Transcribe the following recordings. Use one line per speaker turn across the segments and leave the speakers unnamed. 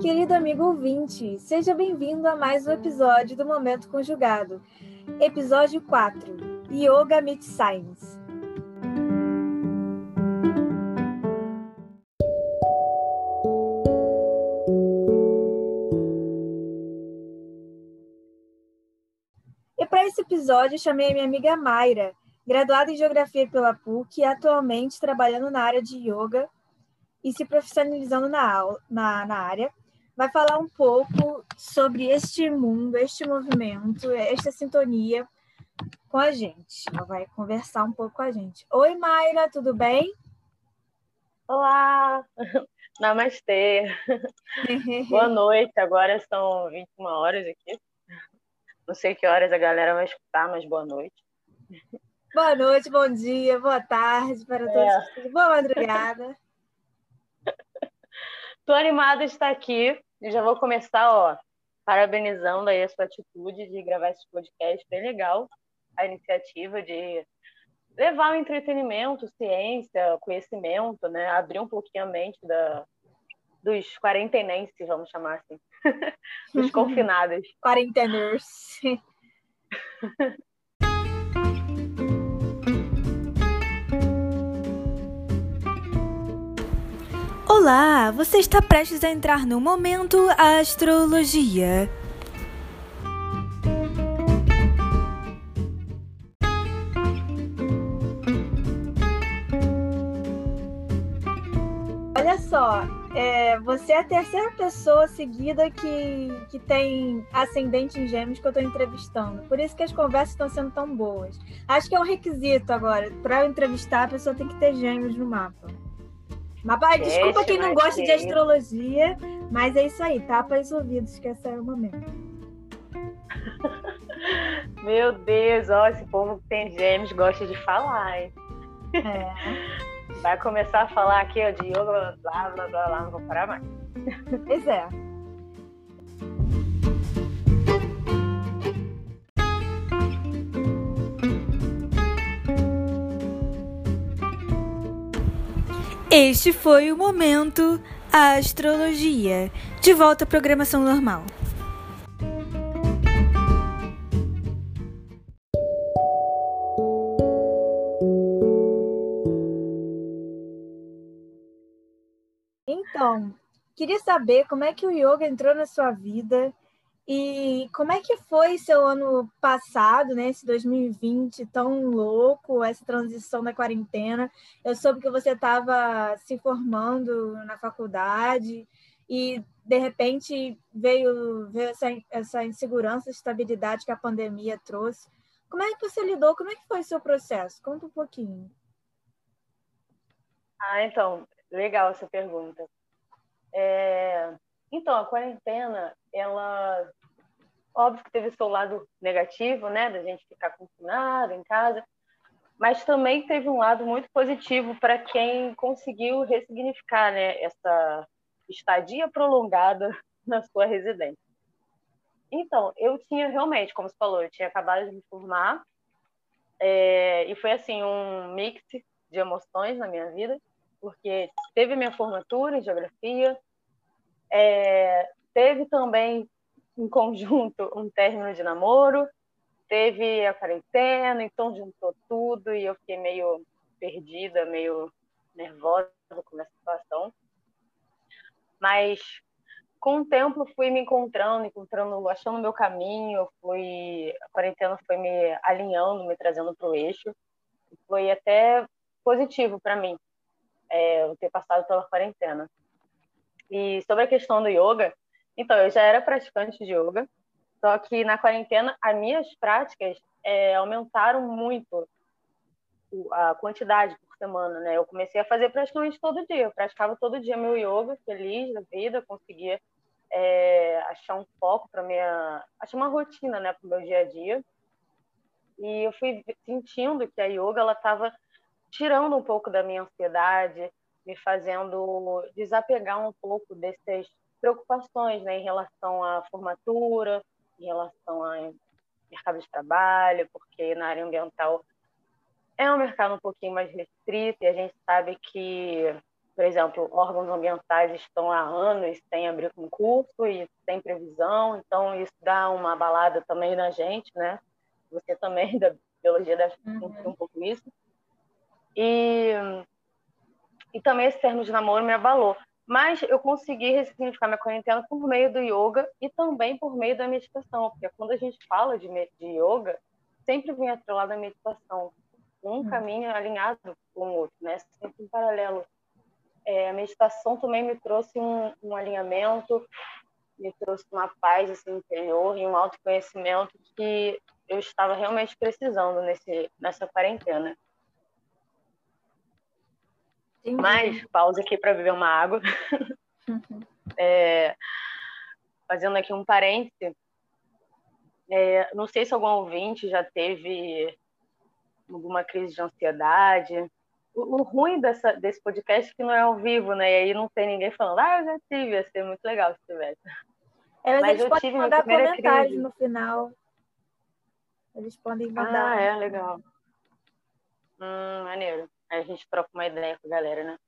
Querido amigo ouvinte, seja bem-vindo a mais um episódio do Momento Conjugado. Episódio 4: Yoga Meets Science. E para esse episódio, chamei a minha amiga Mayra, graduada em Geografia pela PUC e atualmente trabalhando na área de yoga e se profissionalizando na, na, na área, vai falar um pouco sobre este mundo, este movimento, esta sintonia com a gente. Ela vai conversar um pouco com a gente. Oi, Mayra, tudo bem?
Olá! Namastê! Boa noite, agora são 21 horas aqui. Não sei que horas a galera vai escutar, mas boa noite.
Boa noite, bom dia, boa tarde para todos. É. Boa madrugada.
Estou animada de estar aqui e já vou começar, ó, parabenizando aí a sua atitude de gravar esse podcast, bem legal, a iniciativa de levar o entretenimento, ciência, conhecimento, né, abrir um pouquinho a mente da, dos quarentenenses, vamos chamar assim, dos confinados.
Quarenteners. Olá, você está prestes a entrar no Momento Astrologia. Olha só, é, você é a terceira pessoa seguida que, que tem ascendente em gêmeos que eu estou entrevistando. Por isso que as conversas estão sendo tão boas. Acho que é um requisito agora. Para entrevistar, a pessoa tem que ter gêmeos no mapa. Mas, pai, desculpa quem não gosta de astrologia, mas é isso aí, tapa os ouvidos, que esse é o momento.
Meu Deus, ó, esse povo que tem gêmeos gosta de falar, hein? É. Vai começar a falar aqui, ó, de yoga, blá, blá, blá, blá, não vou parar mais.
Pois é. Este foi o momento Astrologia. De volta à programação normal. Então, queria saber como é que o yoga entrou na sua vida e como é que foi seu ano passado, né? Esse 2020 tão louco, essa transição da quarentena? Eu soube que você estava se formando na faculdade e de repente veio, veio essa, essa insegurança, estabilidade que a pandemia trouxe. Como é que você lidou? Como é que foi o seu processo? Conta um pouquinho.
Ah, então, legal essa pergunta. É... Então, a quarentena, ela Óbvio que teve seu lado negativo, né, da gente ficar confinado em casa, mas também teve um lado muito positivo para quem conseguiu ressignificar, né, essa estadia prolongada na sua residência. Então, eu tinha realmente, como você falou, eu tinha acabado de me formar é, e foi assim um mix de emoções na minha vida, porque teve minha formatura em geografia, é, teve também em conjunto um término de namoro, teve a quarentena, então juntou tudo e eu fiquei meio perdida, meio nervosa com essa situação. Mas com o tempo fui me encontrando, encontrando, achando o meu caminho, fui a quarentena foi me alinhando, me trazendo para o eixo. Foi até positivo para mim é, eu ter passado pela quarentena. E sobre a questão do yoga, então, eu já era praticante de yoga, só que na quarentena as minhas práticas é, aumentaram muito a quantidade por semana, né? Eu comecei a fazer praticamente todo dia, eu praticava todo dia meu yoga, feliz da vida, conseguia é, achar um foco para minha, achar uma rotina, né, para o meu dia a dia. E eu fui sentindo que a yoga ela estava tirando um pouco da minha ansiedade, me fazendo desapegar um pouco desses preocupações né, em relação à formatura, em relação ao mercado de trabalho, porque na área ambiental é um mercado um pouquinho mais restrito e a gente sabe que por exemplo, órgãos ambientais estão há anos sem abrir concurso e sem previsão, então isso dá uma balada também na gente, né? Você também da biologia deve sentir uhum. um pouco isso. E, e também esse termo de namoro me abalou. Mas eu consegui ressignificar minha quarentena por meio do yoga e também por meio da meditação, porque quando a gente fala de, de yoga, sempre vem atrelado a meditação. Um uhum. caminho alinhado com o outro, né? Sempre em paralelo é, a meditação também me trouxe um, um, alinhamento, me trouxe uma paz assim, interior e um autoconhecimento que eu estava realmente precisando nesse, nessa quarentena. Entendi. Mas, pausa aqui para beber uma água. Uhum. É, fazendo aqui um parêntese, é, não sei se algum ouvinte já teve alguma crise de ansiedade, o, ruim dessa, desse podcast é que não é ao vivo, né? E aí não tem ninguém falando, ah, eu já tive, ia ser muito legal se tivesse.
É, mas, mas eles podem mandar comentários crise. no final. Eles podem mandar.
Ah, é, legal. Hum, maneiro. Aí a gente troca uma ideia com a galera, né?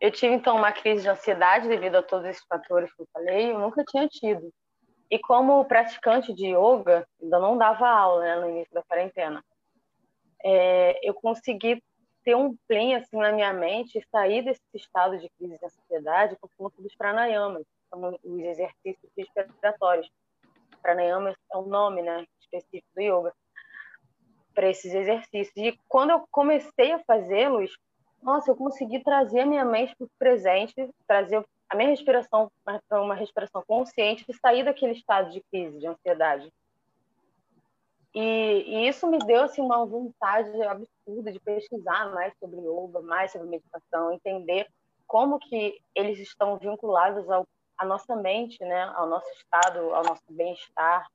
Eu tive, então, uma crise de ansiedade devido a todos esses fatores que eu falei, eu nunca tinha tido. E como praticante de yoga, ainda não dava aula né, no início da quarentena, é, eu consegui ter um pleno assim na minha mente e sair desse estado de crise de ansiedade por conta dos pranayamas, os exercícios respiratórios. Pranayama é o nome, né, específico do yoga para esses exercícios. E quando eu comecei a fazê-los, nossa, eu consegui trazer a minha mente para o presente, trazer a minha respiração para uma respiração consciente e sair daquele estado de crise, de ansiedade. E, e, isso me deu assim, uma vontade absurda de pesquisar mais sobre yoga, mais sobre meditação, entender como que eles estão vinculados ao, à nossa mente, né, ao nosso estado, ao nosso bem-estar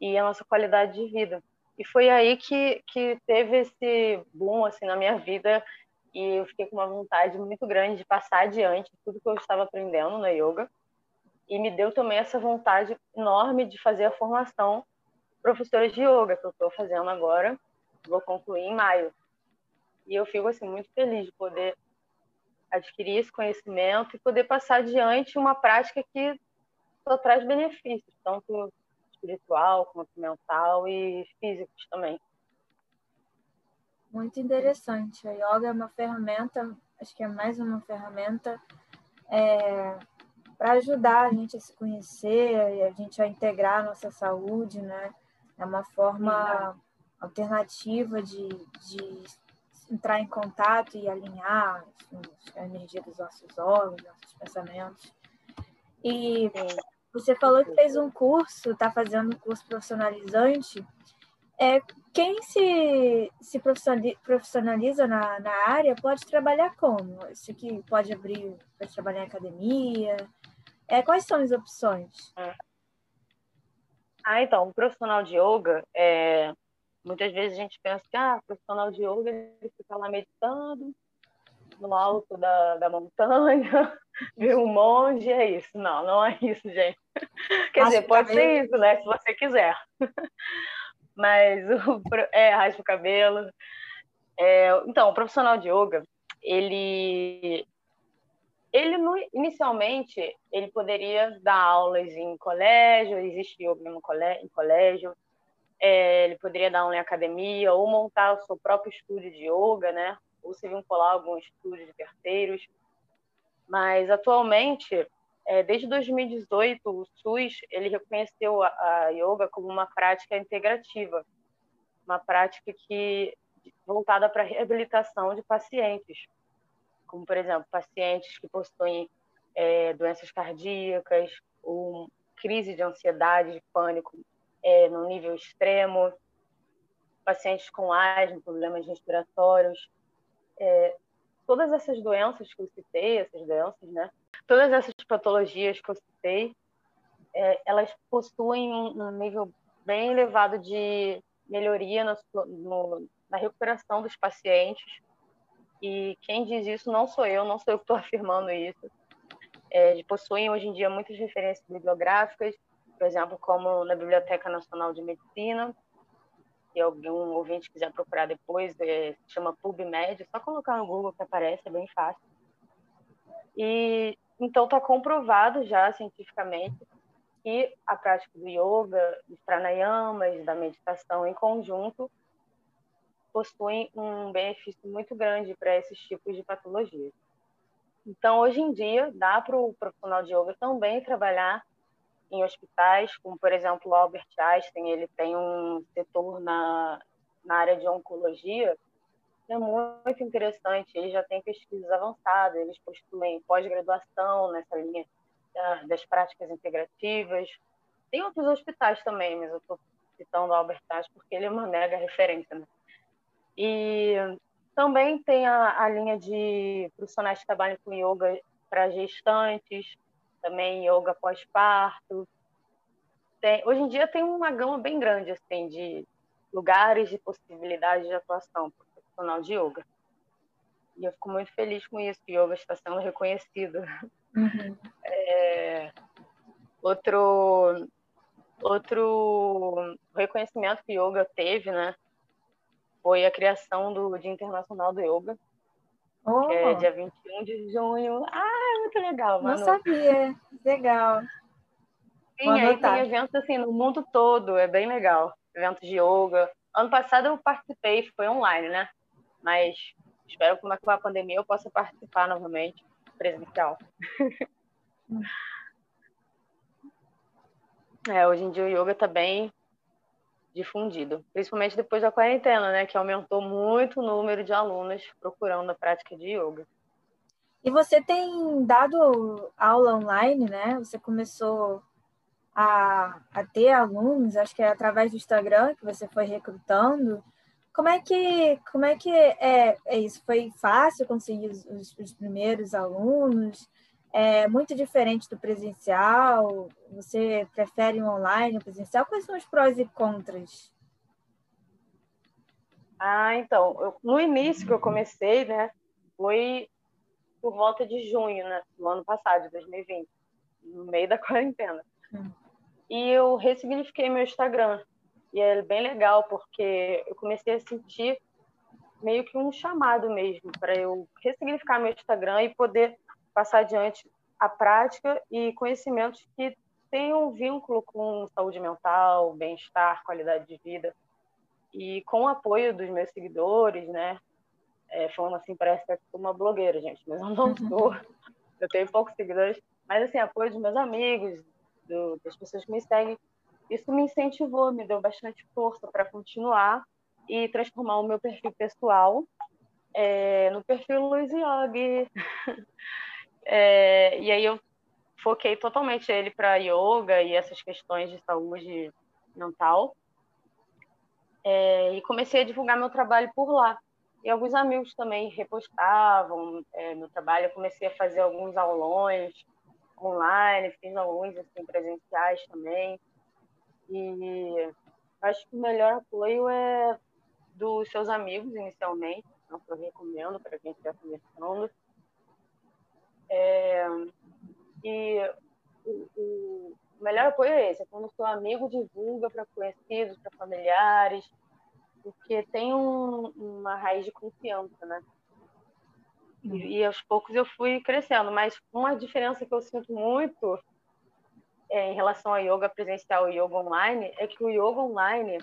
e à nossa qualidade de vida. E foi aí que, que teve esse boom assim, na minha vida. E eu fiquei com uma vontade muito grande de passar adiante tudo que eu estava aprendendo na yoga. E me deu também essa vontade enorme de fazer a formação professora de yoga que eu estou fazendo agora, vou concluir em maio. E eu fico assim muito feliz de poder adquirir esse conhecimento e poder passar adiante uma prática que só traz benefícios, tanto espiritual quanto mental e físicos também.
Muito interessante. A yoga é uma ferramenta, acho que é mais uma ferramenta é, para ajudar a gente a se conhecer e a gente a integrar a nossa saúde, né? É uma forma alternativa de, de entrar em contato e alinhar a energia dos nossos órgãos, nossos pensamentos. E você falou que fez um curso, está fazendo um curso profissionalizante. É, quem se, se profissionaliza na, na área pode trabalhar como? Isso aqui pode abrir, para trabalhar em academia? É, quais são as opções?
É. Ah, então, o profissional de yoga, é, muitas vezes a gente pensa que ah, profissional de yoga ele fica lá meditando no alto da, da montanha, vê um monge, é isso. Não, não é isso, gente. Quer dizer, pode ser isso, né? Se você quiser. Mas o, é, raspa o cabelo. É, então, o profissional de yoga, ele ele inicialmente ele poderia dar aulas em colégio, existe yoga em colégio, é, ele poderia dar aula em academia ou montar o seu próprio estúdio de yoga, né? Ou se vincular a algum estúdio de terceiros. Mas atualmente, é, desde 2018, o SUS ele reconheceu a, a yoga como uma prática integrativa, uma prática que voltada para a reabilitação de pacientes como, por exemplo, pacientes que possuem é, doenças cardíacas ou crise de ansiedade, de pânico é, no nível extremo, pacientes com asma, problemas respiratórios, é, todas essas doenças que eu citei, essas doenças, né? Todas essas patologias que eu citei, é, elas possuem um, nível bem elevado de melhoria no, no, na recuperação dos pacientes e quem diz isso não sou eu, não sou eu que estou afirmando isso. É, possuem hoje em dia muitas referências bibliográficas, por exemplo, como na Biblioteca Nacional de Medicina, se algum ouvinte quiser procurar depois, é, chama PubMed, é só colocar no Google que aparece, é bem fácil. E então está comprovado já cientificamente que a prática do yoga, dos pranayamas, da meditação em conjunto possuem um benefício muito grande para esses tipos de patologias. Então, hoje em dia, dá para o profissional de yoga também trabalhar em hospitais, como, por exemplo, o Albert Einstein, ele tem um setor na, na área de oncologia, é muito interessante. Ele já tem pesquisas avançadas, eles possuem pós-graduação nessa linha das práticas integrativas. Tem outros hospitais também, mas eu estou citando o Albert Einstein porque ele é uma mega referência. Né? E também tem a, a linha de profissionais que trabalham com yoga para gestantes, também yoga pós-parto. Hoje em dia tem uma gama bem grande assim de lugares de possibilidades de atuação profissional de yoga. E eu fico muito feliz com isso, que o yoga está sendo reconhecido. Uhum. É, outro, outro reconhecimento que o yoga teve, né, foi a criação do Dia Internacional do Yoga, oh. que é dia 21 de junho. Ah, muito legal,
mano. Não sabia. Legal.
Sim, aí tem eventos assim no mundo todo, é bem legal. Eventos de yoga. Ano passado eu participei, foi online, né? Mas espero que com a pandemia eu possa participar novamente, presencial. Hum. é, hoje em dia o yoga está bem difundido, principalmente depois da quarentena, né, que aumentou muito o número de alunos procurando a prática de yoga.
E você tem dado aula online, né? Você começou a, a ter alunos, acho que é através do Instagram que você foi recrutando. Como é que, como é, que é, é isso? Foi fácil conseguir os, os primeiros alunos? É muito diferente do presencial? Você prefere o online, o presencial? Quais são os prós e contras?
Ah, então, eu, no início que eu comecei, né, foi por volta de junho, né, do ano passado, de 2020, no meio da quarentena. Hum. E eu ressignifiquei meu Instagram. E é bem legal, porque eu comecei a sentir meio que um chamado mesmo para eu ressignificar meu Instagram e poder passar adiante a prática e conhecimentos que tenham um vínculo com saúde mental, bem-estar, qualidade de vida. E com o apoio dos meus seguidores, né? É, falando assim, parece que eu sou uma blogueira, gente, mas eu não sou. Eu tenho poucos seguidores, mas assim, apoio dos meus amigos, do, das pessoas que me seguem, isso me incentivou, me deu bastante força para continuar e transformar o meu perfil pessoal é, no perfil Luiz Yogi. É, e aí eu foquei totalmente ele para yoga e essas questões de saúde mental. É, e comecei a divulgar meu trabalho por lá. E alguns amigos também repostavam é, meu trabalho. Eu comecei a fazer alguns aulões online, fiz alguns assim, presenciais também. E acho que o melhor apoio é dos seus amigos, inicialmente, então, eu recomendo para quem estiver começando. É, e o, o, melhor apoio é esse, é quando o seu amigo divulga para conhecidos, para familiares, porque tem um, uma raiz de confiança, né? E, uhum. e, aos poucos eu fui crescendo, mas uma diferença que eu sinto muito é, em relação ao yoga presencial e yoga online é que o yoga online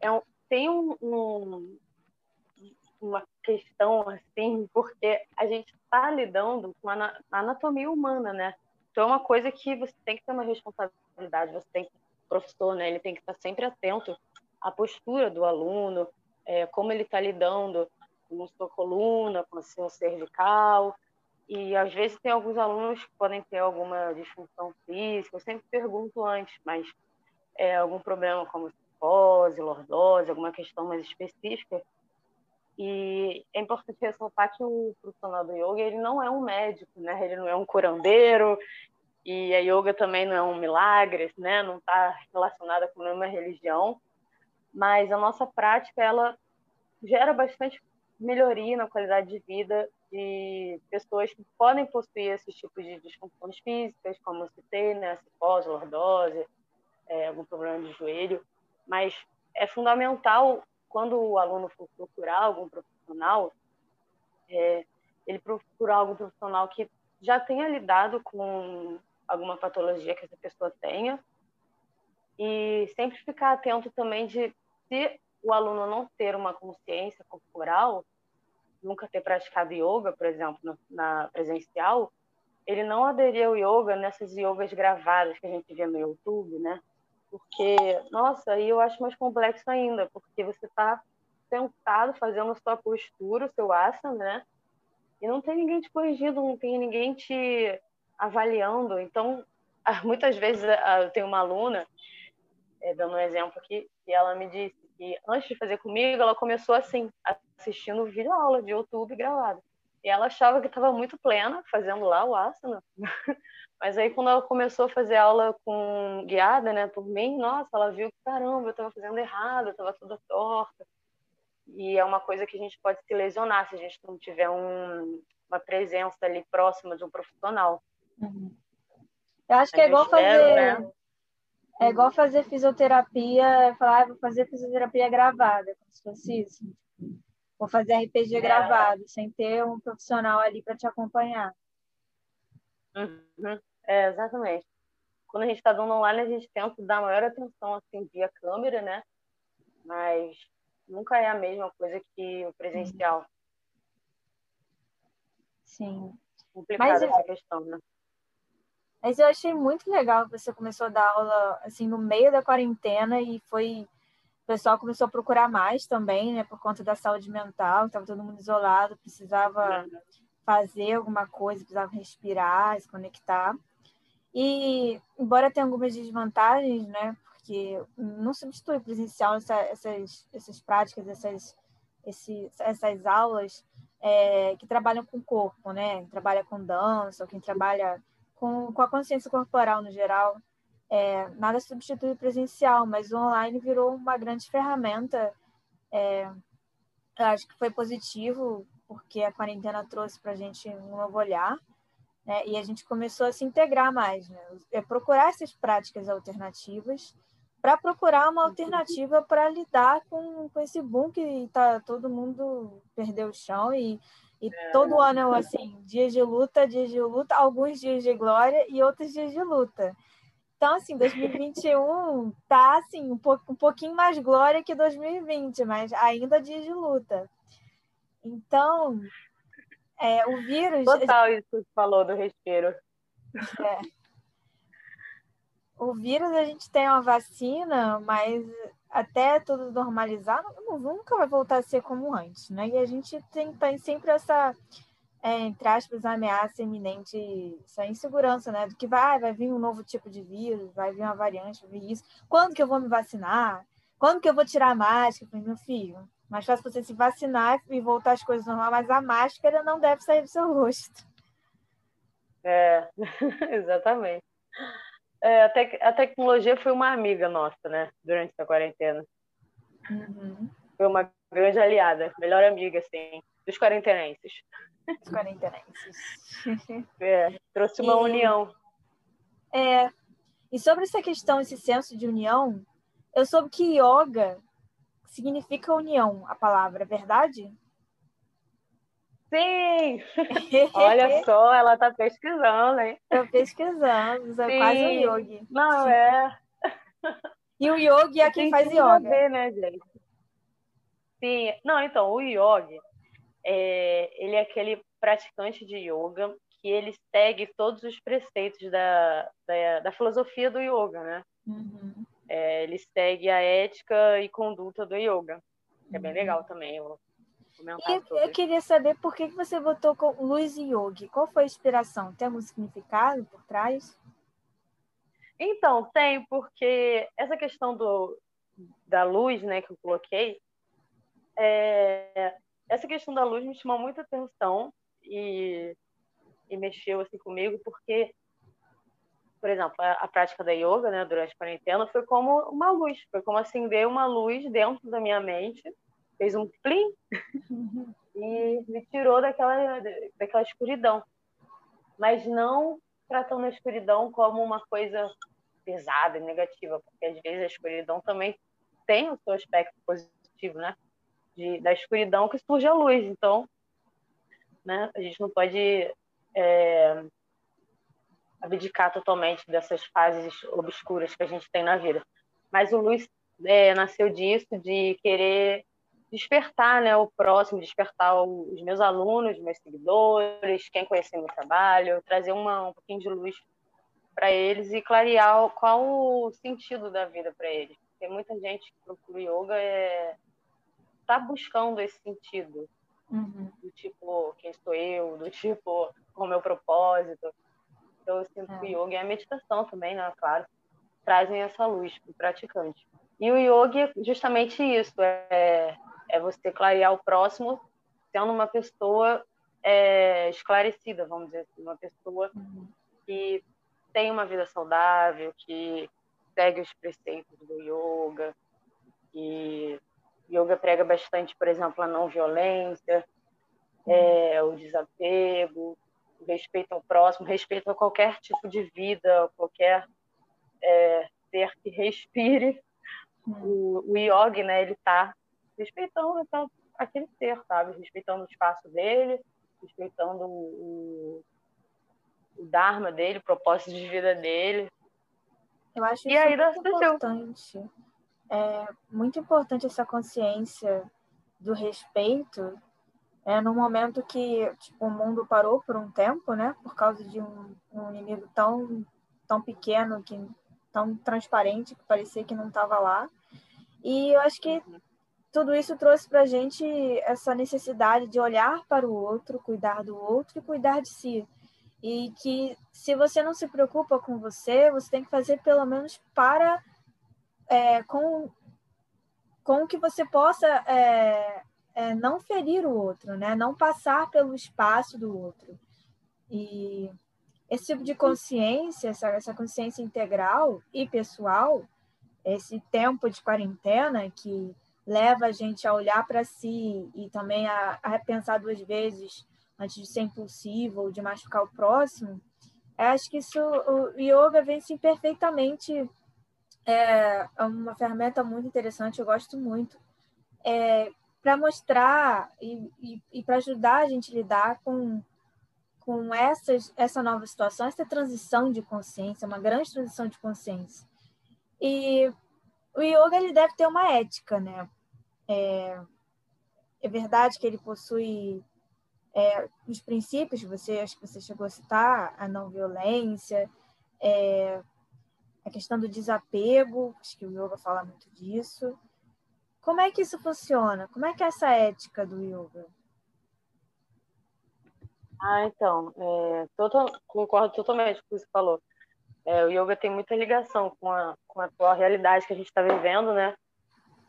é um, tem um, um, uma questão assim, porque a gente está lidando com a anatomia humana, né? Então é uma coisa que você tem que ter uma responsabilidade, você tem que, o professor, né? Ele tem que estar sempre atento à postura do aluno, é, como ele está lidando com a sua coluna, com sua cervical. E às vezes tem alguns alunos que podem ter alguma disfunção física. Eu sempre pergunto antes, mas é, algum problema como psicose, lordose, alguma questão mais específica, e é importante ressaltar que o profissional do yoga ele não é um médico, né? Ele não é um curandeiro e a yoga também não é um milagre, né? Não está relacionada com nenhuma religião, mas a nossa prática ela gera bastante melhoria na qualidade de vida de pessoas que podem possuir esses tipos de disfunções físicas, como eu citei, né? Cipose, lordose, é, algum problema de joelho, mas é fundamental quando o aluno for procurar algum profissional, é, ele procurar algum profissional que já tenha lidado com alguma patologia que essa pessoa tenha e sempre ficar atento também de se o aluno não ter uma consciência corporal, nunca ter praticado yoga, por exemplo, na presencial, ele não aderir ao yoga nessas yogas gravadas que a gente vê no YouTube, né? Porque, nossa, aí eu acho mais complexo ainda, porque você está sentado fazendo a sua postura, o seu asana, né? E não tem ninguém te corrigindo, não tem ninguém te avaliando. Então, muitas vezes eu tenho uma aluna, é, dando um exemplo aqui, e ela me disse que antes de fazer comigo, ela começou assim, assistindo vídeo aula de YouTube gravado. E ela achava que estava muito plena fazendo lá o asana. Mas aí quando ela começou a fazer aula com guiada, né, por mim, nossa, ela viu que caramba, eu estava fazendo errado, eu estava toda torta. E é uma coisa que a gente pode se lesionar se a gente não tiver um, uma presença ali próxima de um profissional.
Uhum. Eu acho que é igual fazer né? é igual fazer fisioterapia, falar, ah, vou fazer fisioterapia gravada, como se fosse isso. Vou fazer RPG é. gravado, sem ter um profissional ali para te acompanhar.
Uhum. É, exatamente. Quando a gente está dando online, a gente tenta dar maior atenção assim, via câmera, né? Mas nunca é a mesma coisa que o presencial.
Sim.
Complicada Mas, essa questão, né?
Mas eu achei muito legal que você começou a dar aula assim no meio da quarentena e foi o pessoal começou a procurar mais também, né, por conta da saúde mental, estava todo mundo isolado, precisava fazer alguma coisa, precisava respirar, se conectar. E, embora tenha algumas desvantagens, né, porque não substitui presencial essa, essas, essas práticas, essas, esse, essas aulas é, que trabalham com o corpo, né, trabalha com dança, ou quem trabalha com, com a consciência corporal no geral, é, nada substitui o presencial, mas o online virou uma grande ferramenta. É, eu acho que foi positivo, porque a quarentena trouxe para a gente um novo olhar, né? e a gente começou a se integrar mais, né? é procurar essas práticas alternativas, para procurar uma alternativa para lidar com, com esse boom que tá, todo mundo perdeu o chão e, e é. todo ano, assim, dias de luta, dias de luta, alguns dias de glória e outros dias de luta. Então, assim, 2021 tá assim, um, po um pouquinho mais glória que 2020, mas ainda dias de luta. Então, é, o vírus.
Total, isso que você falou do respiro.
É. O vírus, a gente tem uma vacina, mas até tudo normalizar, nunca vai voltar a ser como antes, né? E a gente tem, tem sempre essa é, entre aspas, ameaça iminente, essa insegurança, né? Do que vai, vai vir um novo tipo de vírus, vai vir uma variante, vai vir isso. Quando que eu vou me vacinar? Quando que eu vou tirar a máscara? Falei, meu filho, mais fácil você se vacinar e voltar às coisas normais, mas a máscara não deve sair do seu rosto.
É, exatamente. É, a, tec a tecnologia foi uma amiga nossa, né? Durante a quarentena.
Uhum.
Foi uma grande aliada, melhor amiga, assim, dos quarentenenses.
Os quarentenenses.
É, trouxe uma e, união.
É. E sobre essa questão, esse senso de união, eu soube que yoga significa união, a palavra, é verdade?
Sim! Olha só, ela está pesquisando, hein?
Estou pesquisando, é quase um yogi.
Não, é.
E o yogi é quem faz yoga.
Ver, né, gente? Sim, não, então, o yogi, é, ele é aquele praticante de yoga que ele segue todos os preceitos da, da, da filosofia do yoga, né?
Uhum.
É, ele segue a ética e conduta do yoga. É bem legal uhum. também. Eu,
e eu queria saber por que você botou com luz e yoga. Qual foi a inspiração? Tem algum significado por trás?
Então, tem, porque essa questão do, da luz, né, que eu coloquei, é, essa questão da luz me chamou muita atenção e, e mexeu assim comigo, porque, por exemplo, a, a, prática da yoga, né, durante a quarentena, foi como uma luz, foi como acender uma luz dentro da minha mente, fez um plim e me tirou daquela, daquela escuridão. Mas não tratando a escuridão como uma coisa pesada e negativa, porque às vezes a escuridão também tem o seu aspecto positivo, né? De, da escuridão que surge a luz. Então, né, a gente não pode é, abdicar totalmente dessas fases obscuras que a gente tem na vida. Mas o Luiz é, nasceu disso, de querer despertar né, o próximo, despertar os meus alunos, meus seguidores, quem conhecer meu trabalho, trazer uma, um pouquinho de luz para eles e clarear qual o sentido da vida para eles. Porque muita gente que procura yoga é tá buscando esse sentido uhum. do tipo quem sou eu, do tipo qual é o meu propósito. Então eu sinto é. que o yoga e a meditação também, né, claro, trazem essa luz para o praticante. E o yoga é justamente isso, é, é você clarear o próximo sendo uma pessoa é, esclarecida, vamos dizer assim, uma pessoa uhum. que tem uma vida saudável, que segue os preceitos do yoga, que yoga prega bastante, por exemplo, a não violência, é, o desapego, o respeito ao próximo, respeito a qualquer tipo de vida, qualquer é, ser que respire. O, o yoga, né, ele está respeitando então, aquele ser, sabe? Respeitando o espaço dele, respeitando o, o Dharma dele, o propósito de vida dele.
Eu acho e isso aí, muito importante. É muito importante essa consciência do respeito é, no momento que tipo, o mundo parou por um tempo, né? Por causa de um, um inimigo tão, tão pequeno, que, tão transparente, que parecia que não estava lá. E eu acho que tudo isso trouxe para a gente essa necessidade de olhar para o outro, cuidar do outro e cuidar de si. E que se você não se preocupa com você, você tem que fazer pelo menos para é, com, com que você possa é, é, não ferir o outro, né? não passar pelo espaço do outro. E esse tipo de consciência, essa, essa consciência integral e pessoal, esse tempo de quarentena que leva a gente a olhar para si e também a, a pensar duas vezes antes de ser impulsivo ou de machucar o próximo, acho que isso, o yoga vem perfeitamente, é, é uma ferramenta muito interessante, eu gosto muito, é, para mostrar e, e, e para ajudar a gente a lidar com, com essas, essa nova situação, essa transição de consciência, uma grande transição de consciência. E o yoga ele deve ter uma ética, né? É, é verdade que ele possui é, os princípios, você acho que você chegou a citar, a não violência, é, a questão do desapego, acho que o yoga fala muito disso. Como é que isso funciona? Como é que é essa ética do yoga?
Ah, então, é, concordo totalmente com o que você falou. É, o yoga tem muita ligação com a, com a atual realidade que a gente está vivendo, né?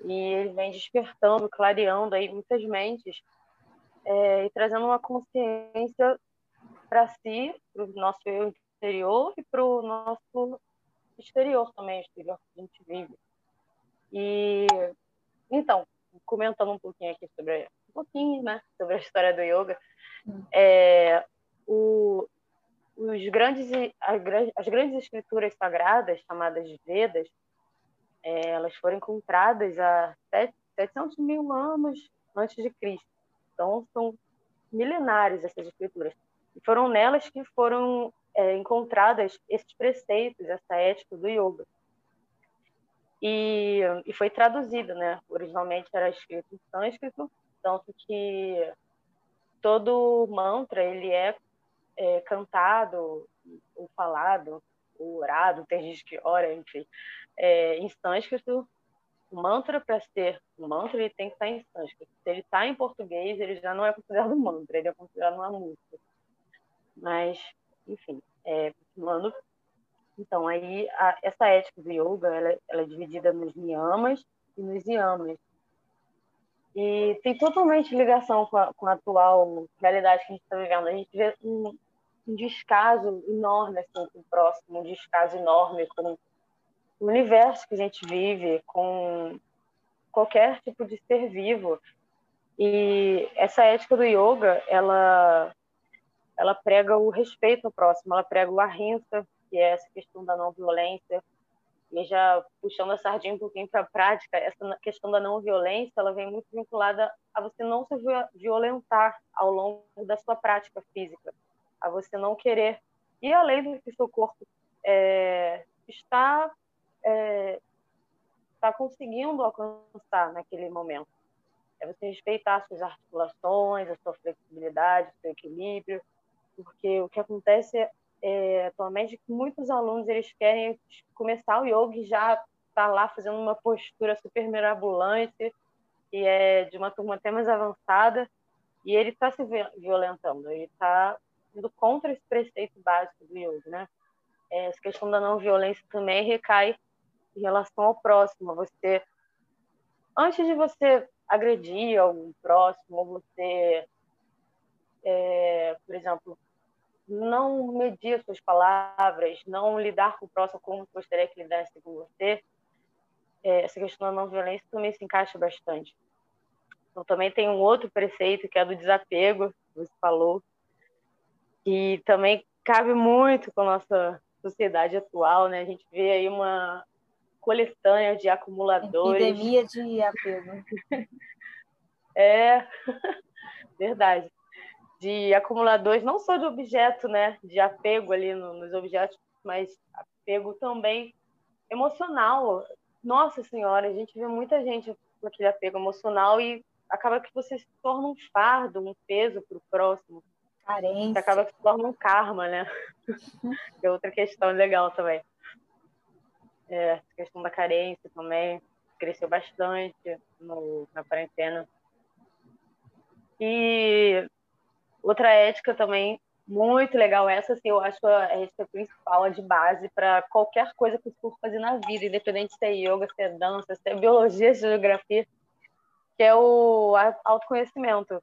E ele vem despertando, clareando aí muitas mentes é, e trazendo uma consciência para si, para o nosso eu interior e para o nosso exterior também, exterior que a gente vive. E então, comentando um pouquinho aqui sobre um pouquinho, né, sobre a história do yoga, hum. é, o, os grandes as, as, grandes escrituras sagradas chamadas Vedas, é, elas foram encontradas há 700 mil anos antes de Cristo. Então, são milenares essas escrituras. E foram nelas que foram é, encontradas esses preceitos, essa ética do yoga. E, e foi traduzido, né? Originalmente era escrito em sânscrito, tanto que todo mantra ele é, é cantado ou falado, ou orado, tem gente que ora, enfim, é, em sânscrito o mantra, para ser um mantra, ele tem que estar em sânscrito. Se ele está em português, ele já não é considerado mantra, ele é considerado uma música. Mas, enfim, é, continuando. Então, aí, a, essa ética do yoga, ela, ela, é dividida nos niyamas e nos yamas. E tem totalmente ligação com a, com a atual realidade que a gente está vivendo. A gente vê um, um descaso enorme assim, com o próximo, um descaso enorme com o universo que a gente vive, com qualquer tipo de ser vivo. E essa ética do yoga, ela ela prega o respeito ao próximo, ela prega o ahimsa, que é essa questão da não violência. E já puxando a sardinha um pouquinho para a prática, essa questão da não violência, ela vem muito vinculada a você não se violentar ao longo da sua prática física, a você não querer e além do que seu corpo é, está é, está conseguindo alcançar naquele momento. É você respeitar suas articulações, a sua flexibilidade, o seu equilíbrio, porque o que acontece é, atualmente é que muitos alunos eles querem começar o yoga e já tá lá fazendo uma postura super mirabolante e é de uma turma até mais avançada e ele está se violentando, ele está indo contra esse preceito básico do yoga, né? É, essa questão da não violência também recai em relação ao próximo. Você, antes de você agredir algum próximo, você, é, por exemplo, não medir suas palavras, não lidar com o próximo como gostaria que lidasse com você, é, essa questão da não violência também se encaixa bastante. Então, também tem um outro preceito que é do desapego, que você falou, que também cabe muito com a nossa sociedade atual, né? A gente vê aí uma coletânea de acumuladores.
Epidemia de apego.
é, verdade de acumuladores, não só de objeto, né, de apego ali no, nos objetos, mas apego também emocional. Nossa Senhora, a gente vê muita gente com aquele apego emocional e acaba que você se torna um fardo, um peso para o próximo.
Carência.
acaba que se torna um karma, né? é outra questão legal também. É, a questão da carência também cresceu bastante no, na quarentena. E Outra ética também muito legal essa, assim, eu acho a ética principal, a de base para qualquer coisa que você for fazer na vida, independente se é yoga, se é dança, se é biologia, se é geografia, que é o autoconhecimento.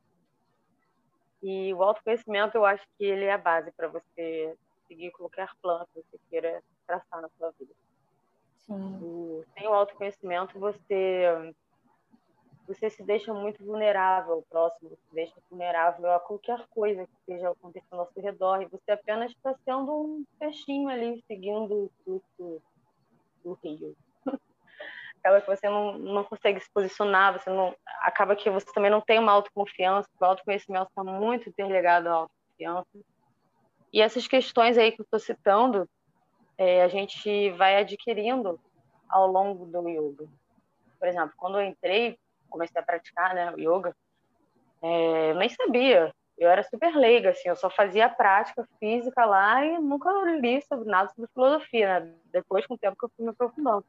E o autoconhecimento, eu acho que ele é a base para você seguir qualquer plano que você queira traçar na sua vida.
Sim.
sem o autoconhecimento, você você se deixa muito vulnerável ao próximo, você se deixa vulnerável a qualquer coisa que esteja acontecendo ao seu redor, e você apenas está sendo um peixinho ali, seguindo o fluxo do rio. acaba que você não, não consegue se posicionar, você não, acaba que você também não tem uma autoconfiança, o autoconhecimento está muito interligado à autoconfiança. E essas questões aí que eu estou citando, é, a gente vai adquirindo ao longo do yoga. Por exemplo, quando eu entrei comecei a praticar, né, yoga, é, nem sabia. Eu era super leiga, assim, eu só fazia prática física lá e nunca li sobre nada sobre filosofia, né? Depois, com o tempo que eu fui me aprofundando.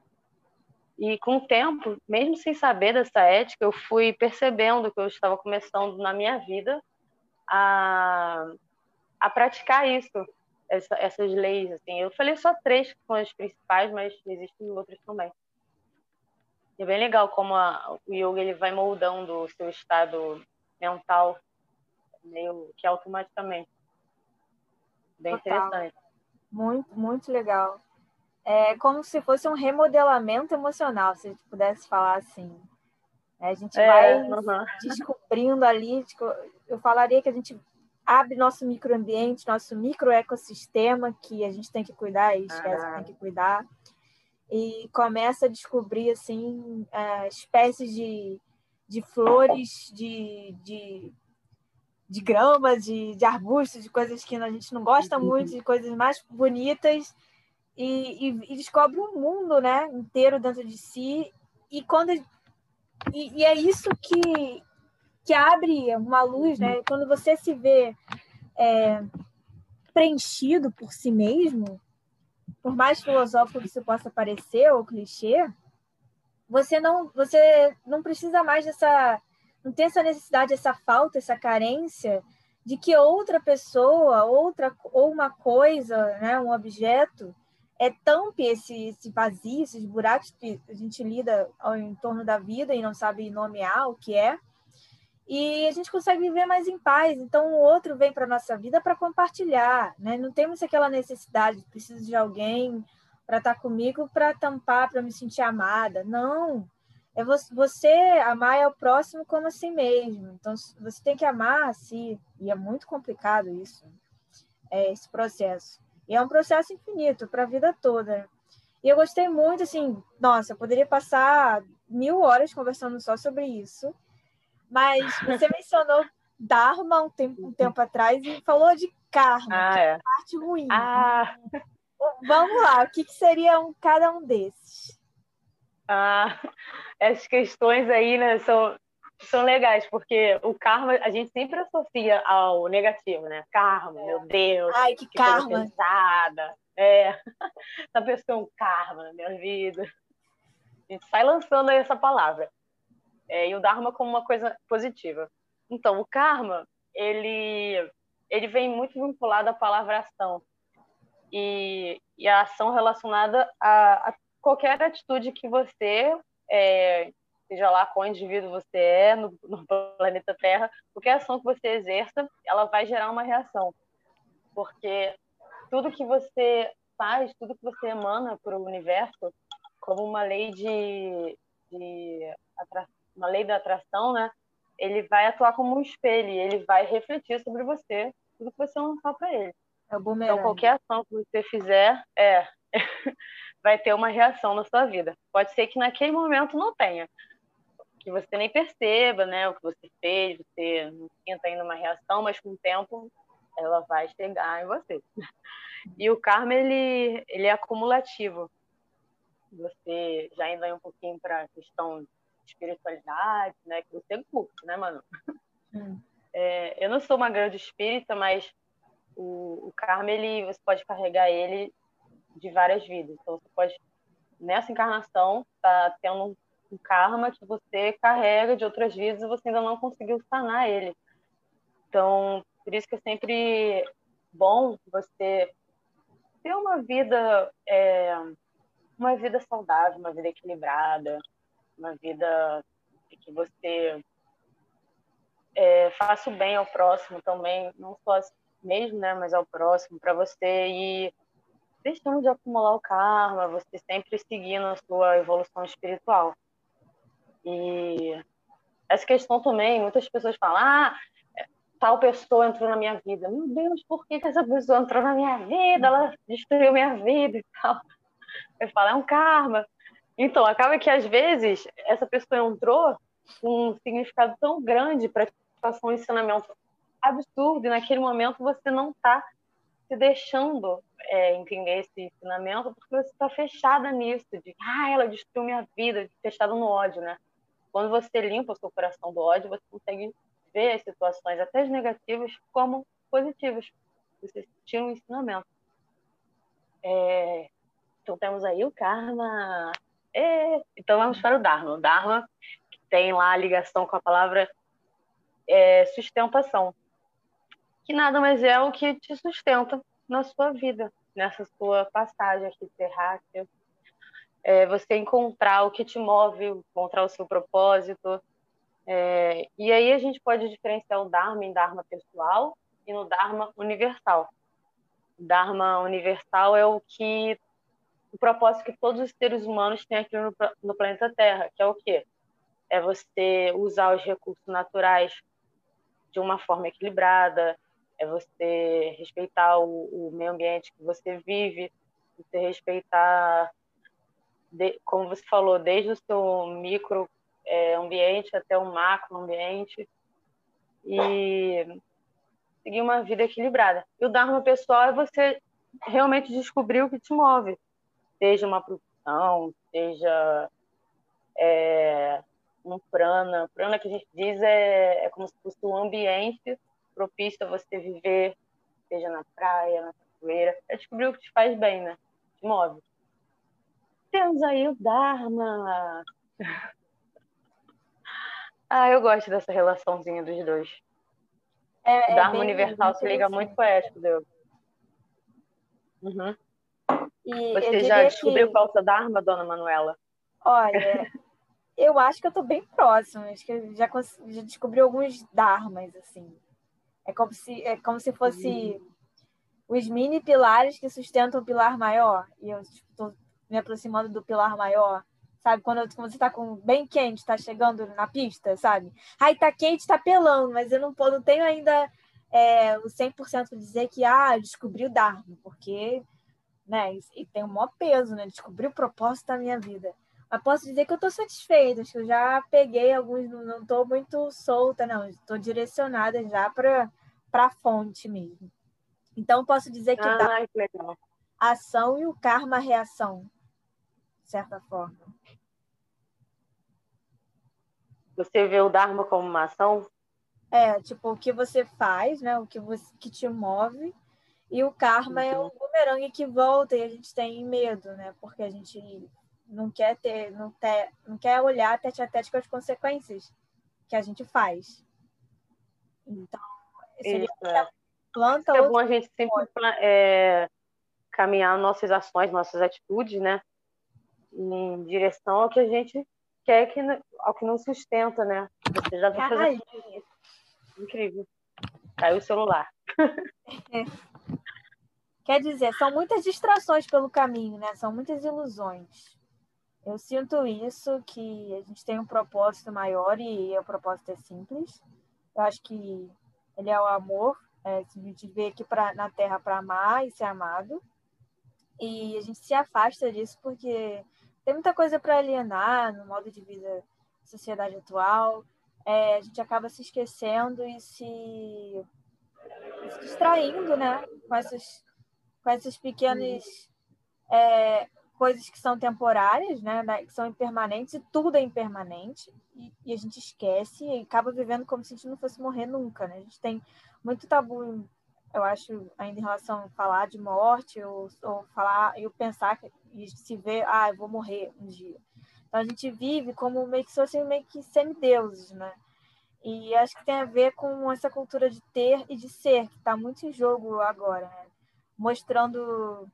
E com o tempo, mesmo sem saber dessa ética, eu fui percebendo que eu estava começando na minha vida a, a praticar isso, essa, essas leis. Assim. Eu falei só três que são as principais, mas existem outras também. É bem legal como a, o yoga ele vai moldando o seu estado mental meio que automaticamente. Bem Total. interessante.
Muito, muito legal. É como se fosse um remodelamento emocional, se a gente pudesse falar assim. É, a gente é, vai uhum. descobrindo ali, tipo, eu falaria que a gente abre nosso microambiente, nosso microecossistema que a gente tem que cuidar e esquece ah. que tem que cuidar e começa a descobrir assim espécies de, de flores, de, de, de grama, de, de arbustos, de coisas que a gente não gosta uhum. muito, de coisas mais bonitas e, e, e, descobre um mundo, né, inteiro dentro de si e quando e, e, é isso que que abre uma luz, né? Quando você se vê é, preenchido por si mesmo, por mais filosófico que isso possa parecer ou clichê, você não, você não precisa mais dessa, não tem essa necessidade, essa falta, essa carência de que outra pessoa, outra ou uma coisa, né, um objeto, é tampe esse, esse vazio, esses buracos que a gente lida ao entorno da vida e não sabe nomear o que é e a gente consegue viver mais em paz. Então, o outro vem para a nossa vida para compartilhar, né? Não temos aquela necessidade, preciso de alguém para estar tá comigo para tampar, para me sentir amada. Não. É você, amar é o próximo como a si mesmo. Então, você tem que amar a si. E é muito complicado isso, é, esse processo. E é um processo infinito para a vida toda. E eu gostei muito, assim, nossa, eu poderia passar mil horas conversando só sobre isso mas você mencionou Dharma um tempo, um tempo atrás e falou de karma,
ah,
é.
é.
a parte ruim.
Ah.
Vamos lá, o que, que seria um, cada um desses?
Ah, essas questões aí, né, são, são legais, porque o karma a gente sempre associa ao negativo, né? Karma, é. meu Deus.
Ai, que, que karma.
Pesada. É, essa pessoa é um karma na minha vida. A gente sai lançando aí essa palavra. É, e o Dharma como uma coisa positiva. Então, o karma, ele, ele vem muito vinculado à palavra ação. E, e a ação relacionada a, a qualquer atitude que você é, seja lá qual indivíduo você é no, no, planeta Terra, qualquer ação que você exerça, ela vai gerar uma reação. Porque tudo que você faz, tudo que você emana para o universo, como uma lei de, de uma lei da atração, né? Ele vai atuar como um espelho, ele vai refletir sobre você, tudo que você lançar para ele.
É
então, qualquer ação que você fizer, é, vai ter uma reação na sua vida. Pode ser que naquele momento não tenha, que você nem perceba, né, o que você fez, você não sinta ainda uma reação, mas com o tempo ela vai chegar em você. E o karma ele ele é acumulativo. Você já ainda vai um pouquinho para a questão espiritualidade, né, que você curte, né, mano? Hum. É, eu não sou uma grande espírita, mas o, o karma ele você pode carregar ele de várias vidas. Então você pode nessa encarnação tá tendo um um karma que você carrega de outras vidas e você ainda não conseguiu sanar ele. Então, por isso que é sempre bom você ter uma vida é, uma vida saudável, uma vida equilibrada, uma vida que você é, faça o bem ao próximo também, não só mesmo, né, mas ao próximo, para você ir deixando de acumular o karma, você sempre seguindo a sua evolução espiritual. E essa questão também, muitas pessoas falam, ah, tal pessoa entrou na minha vida. Meu Deus, por que, que essa pessoa entrou na minha vida? Ela destruiu minha vida e tal. Eu falo, é um karma. Então, acaba que às vezes essa pessoa entrou com um significado tão grande para passar um ensinamento absurdo e naquele momento você não está se deixando é, entender esse ensinamento porque você está fechada nisso, de ah, ela destruiu minha vida, fechada no ódio, né? Quando você limpa o seu coração do ódio, você consegue ver as situações, até as negativas, como positivas. Você tira um ensinamento. É... Então temos aí o karma. É... Então vamos para o Dharma. O Dharma tem lá a ligação com a palavra é, sustentação, que nada mais é o que te sustenta na sua vida, nessa sua passagem aqui terráquea, é você encontrar o que te move, encontrar o seu propósito. É, e aí a gente pode diferenciar o Dharma em Dharma pessoal e no Dharma universal. Dharma universal é o que o propósito que todos os seres humanos têm aqui no, no planeta Terra, que é o quê? É você usar os recursos naturais de uma forma equilibrada, é você respeitar o, o meio ambiente que você vive, você respeitar de, como você falou, desde o seu micro é, ambiente até o macro ambiente e seguir uma vida equilibrada. E o Dharma pessoal é você realmente descobrir o que te move, seja uma profissão, seja é, um prana. Prana que a gente diz é, é como se fosse um ambiente propício a você viver, seja na praia, na capoeira. É descobrir o que te faz bem, né? Te move. Temos aí o Dharma. ah, eu gosto dessa relaçãozinha dos dois. É, o é Dharma é Universal se liga muito poético, Deus. Uhum. Você já descobriu que... qual é Dharma, dona Manuela?
Olha, eu acho que eu estou bem próxima. Acho que eu já, já descobri alguns Dharmas, assim. É como se, é como se fosse uhum. os mini pilares que sustentam o pilar maior. E eu estou tipo, me aproximando do pilar maior, sabe? Quando, quando você está com bem quente, está chegando na pista, sabe? Ai, tá quente, tá pelando, mas eu não, não tenho ainda é, o 100% de dizer que, ah, descobri o Dharma, porque, né, e tem um maior peso, né? Descobri o propósito da minha vida. Mas posso dizer que eu estou satisfeita, acho que eu já peguei alguns, não estou muito solta, não, estou direcionada já para a fonte mesmo. Então, posso dizer que
ah,
dá
legal.
ação e o karma reação, de certa forma.
Você vê o Dharma como uma ação?
É, tipo, o que você faz, né? O que, você, que te move. E o karma é o bumerangue que volta e a gente tem medo, né? Porque a gente não quer ter, não, ter, não quer olhar tete a tete com as consequências que a gente faz. Então, seria é. planta
é bom a gente sempre é, caminhar nossas ações, nossas atitudes, né? Em direção ao que a gente quer que ao que não sustenta, né? Você já vai fazer isso. Incrível. Caiu o celular.
É. Quer dizer, são muitas distrações pelo caminho, né? São muitas ilusões. Eu sinto isso, que a gente tem um propósito maior e o propósito é simples. Eu acho que ele é o amor. É, a gente veio aqui pra, na Terra para amar e ser amado. E a gente se afasta disso porque tem muita coisa para alienar no modo de vida da sociedade atual. É, a gente acaba se esquecendo e se, se distraindo, né? Com essas, com essas pequenas é, coisas que são temporárias, né? Que são impermanentes e tudo é impermanente. E, e, a gente esquece e acaba vivendo como se a gente não fosse morrer nunca, né? A gente tem muito tabu eu acho, ainda em relação a falar de morte ou, ou falar, eu pensar e se ver, ah, eu vou morrer um dia. Então a gente vive como meio que fossem meio que semideuses, né? E acho que tem a ver com essa cultura de ter e de ser, que está muito em jogo agora, né? Mostrando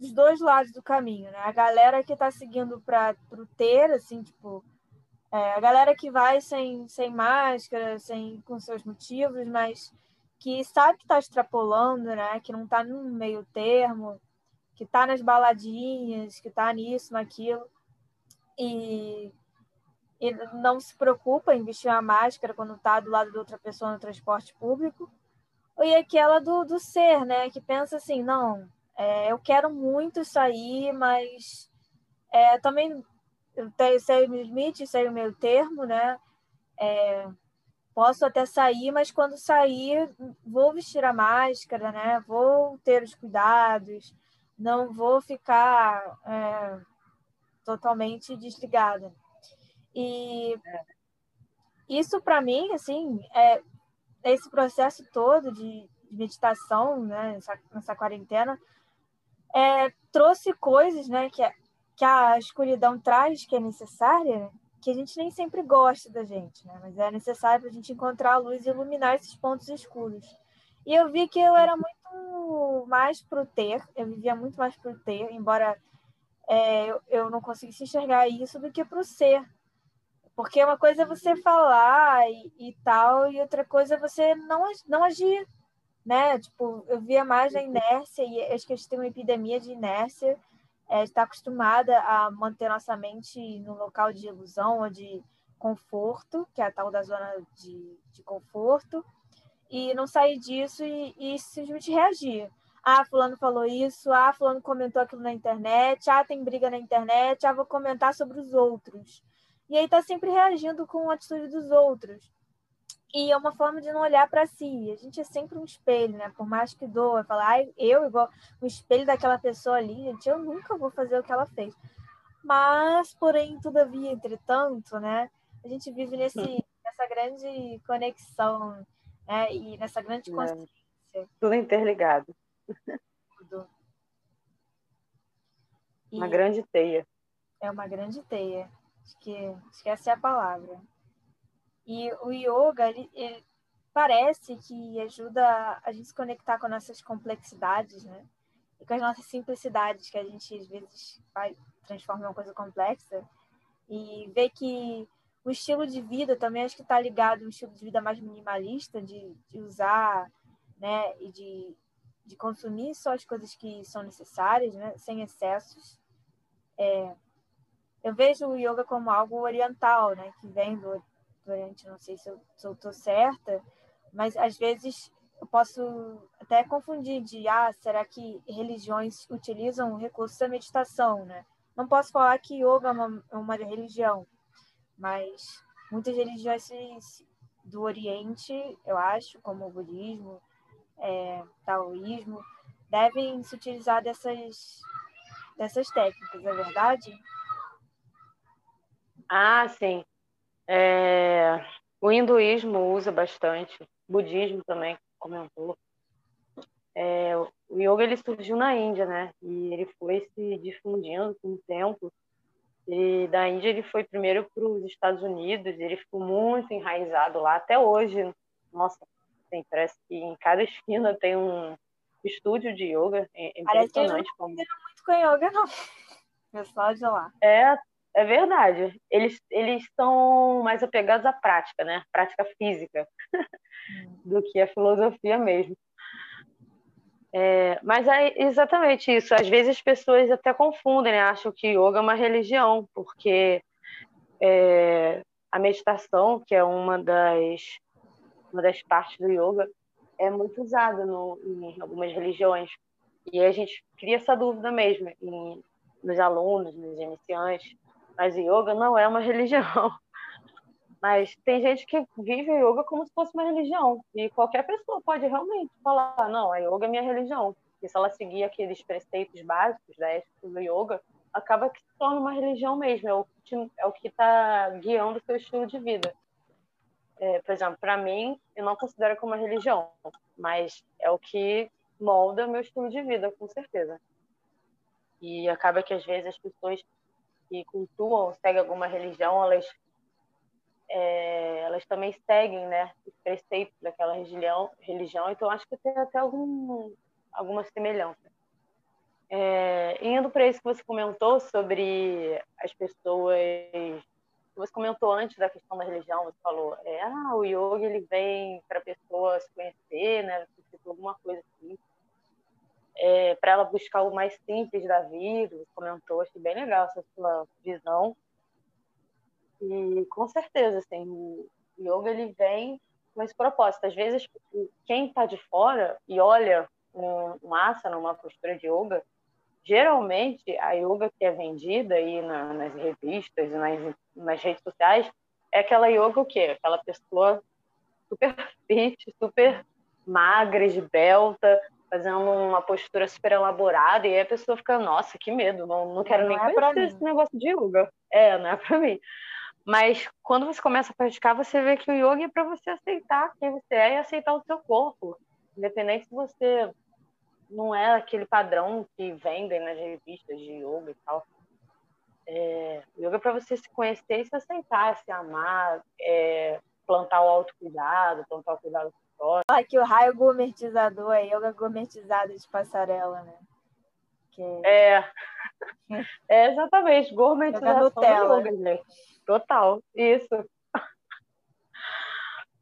os dois lados do caminho, né? A galera que está seguindo para o ter, assim, tipo, é, a galera que vai sem, sem máscara, sem com seus motivos, mas que sabe que está extrapolando, né? Que não está no meio termo, que está nas baladinhas, que está nisso, naquilo, e, e não se preocupa em vestir a máscara quando está do lado de outra pessoa no transporte público, e aquela do, do ser, né? Que pensa assim, não, é, eu quero muito sair, mas é, também sei o limite, sei o meu termo, né? É, posso até sair, mas quando sair, vou vestir a máscara, né? Vou ter os cuidados, não vou ficar é, totalmente desligada. E isso para mim, assim, é esse processo todo de, de meditação, né? Nessa, nessa quarentena, é, trouxe coisas, né? Que, que a escuridão traz, que é necessária, que a gente nem sempre gosta da gente, né? Mas é necessário para a gente encontrar a luz e iluminar esses pontos escuros. E eu vi que eu era muito mais pro ter, eu vivia muito mais pro ter, embora é, eu, eu não conseguisse enxergar isso do que pro ser. Porque uma coisa é você falar e, e tal, e outra coisa é você não, não agir, né? Tipo, eu via mais na inércia, e acho que a gente tem uma epidemia de inércia, é, está acostumada a manter nossa mente no local de ilusão ou de conforto, que é a tal da zona de, de conforto, e não sair disso e, e simplesmente reagir. Ah, fulano falou isso, ah, fulano comentou aquilo na internet, ah, tem briga na internet, ah, vou comentar sobre os outros. E aí tá sempre reagindo com a atitude dos outros. E é uma forma de não olhar para si. A gente é sempre um espelho, né? Por mais que doa, falar, ah, eu igual o espelho daquela pessoa ali, gente, eu nunca vou fazer o que ela fez. Mas, porém, todavia, entretanto, né? A gente vive nesse, nessa grande conexão, né? E nessa grande é. consciência. É.
Tudo interligado. Tudo. Uma e grande teia.
É uma grande teia. Acho que, é a palavra. E o yoga, ele, ele parece que ajuda a gente se conectar com nossas complexidades, né? E com as nossas simplicidades, que a gente às vezes vai, transforma em uma coisa complexa. E ver que o estilo de vida também acho que está ligado a um estilo de vida mais minimalista, de, de usar, né? E de, de consumir só as coisas que são necessárias, né? Sem excessos. É, eu vejo o yoga como algo oriental, né? Que vem do, Oriente, não sei se eu estou certa, mas às vezes eu posso até confundir de, ah, será que religiões utilizam o recurso da meditação, né? Não posso falar que yoga é uma, é uma religião, mas muitas religiões do Oriente, eu acho, como o budismo, é, taoísmo, devem se utilizar dessas, dessas técnicas, é verdade?
Ah, sim. É, o hinduísmo usa bastante, o budismo também comentou. É, o yoga ele surgiu na Índia, né? E ele foi se difundindo com o tempo. E da Índia ele foi primeiro para os Estados Unidos, ele ficou muito enraizado lá até hoje. Nossa, tem, parece que em cada esquina tem um estúdio de yoga. É impressionante
como. Não muito com yoga, não. Pessoal de lá.
É, é verdade. Eles, eles são mais apegados à prática, né? Prática física, do que a filosofia mesmo. É, mas é exatamente isso. Às vezes as pessoas até confundem, né? acham que yoga é uma religião, porque é, a meditação, que é uma das, uma das partes do yoga, é muito usada no, em algumas religiões. E a gente cria essa dúvida mesmo em, nos alunos, nos iniciantes. Mas yoga não é uma religião. Mas tem gente que vive o yoga como se fosse uma religião. E qualquer pessoa pode realmente falar: não, a yoga é minha religião. E se ela seguir aqueles preceitos básicos da ética do yoga, acaba que se torna uma religião mesmo. É o que é está guiando o seu estilo de vida. É, por exemplo, para mim, eu não considero como uma religião, mas é o que molda meu estilo de vida, com certeza. E acaba que às vezes as pessoas que cultuam, seguem alguma religião, elas é, elas também seguem né, os preceitos daquela religião, religião, então acho que tem até algum, alguma semelhança. É, indo para isso que você comentou sobre as pessoas, você comentou antes da questão da religião, você falou, é, ah, o yoga ele vem para a pessoa se conhecer, né, alguma coisa assim, é, para ela buscar o mais simples da vida, comentou, achei bem legal essa sua visão. E com certeza, assim, o yoga ele vem com esse propósito. Às vezes, quem está de fora e olha um, um asana, uma postura de yoga, geralmente a yoga que é vendida aí na, nas revistas e nas, nas redes sociais é aquela yoga o quê? Aquela pessoa super fit, super magra, esbelta, fazendo uma postura super elaborada, e aí a pessoa fica, nossa, que medo, não, não quero não nem é conhecer esse negócio de yoga. É, não é pra mim. Mas quando você começa a praticar, você vê que o yoga é para você aceitar quem você é e aceitar o seu corpo. Independente se você não é aquele padrão que vendem nas revistas de yoga e tal. É, yoga é para você se conhecer e se aceitar, se amar, é, plantar o autocuidado, plantar o cuidado com o próximo.
Ah, que o raio gourmetizador é yoga gourmetizado de passarela, né?
Que... É. é, exatamente, gourmetização do yoga, gente. Total, isso.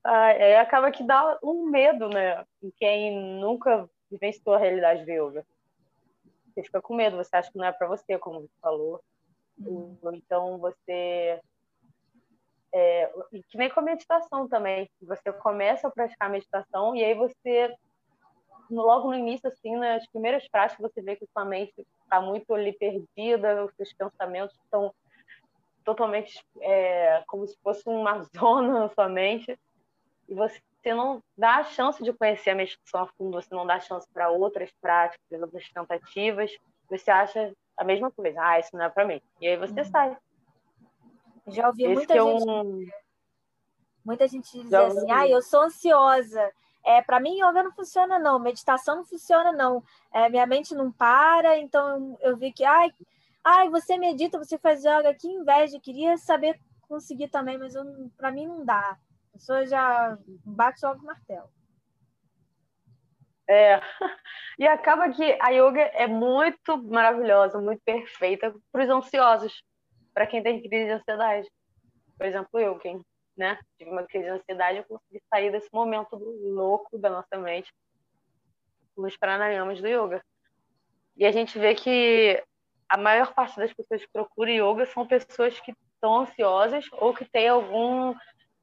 é, acaba que dá um medo, né? Em quem nunca vivenciou a realidade do yoga. Você fica com medo, você acha que não é para você, como você falou. Uhum. Ou então você. É, que nem com a meditação também. Você começa a praticar a meditação e aí você, logo no início, assim, nas primeiras práticas, você vê que sua mente está muito ali perdida, os seus pensamentos estão totalmente é, como se fosse uma zona na sua mente e você não dá a chance de conhecer a meditação a fundo, você não dá a chance para outras práticas, outras tentativas, você acha a mesma coisa, ah, isso não é para mim. E aí você uhum. sai.
Já ouvi Esse muita é gente, um... muita gente dizer assim, ah, eu sou ansiosa. É, para mim, yoga não funciona, não. Meditação não funciona, não. É, minha mente não para, então eu vi que, ai, Ai, você medita, você faz yoga, que inveja, queria saber conseguir também, mas para mim não dá. A pessoa já bate logo o martelo.
É, e acaba que a yoga é muito maravilhosa, muito perfeita para os ansiosos, para quem tem crise de ansiedade. Por exemplo, eu, quem né, tive uma crise de ansiedade, eu consegui sair desse momento louco da nossa mente com os pranayamas do yoga. E a gente vê que a maior parte das pessoas que procuram yoga são pessoas que estão ansiosas ou que têm algum,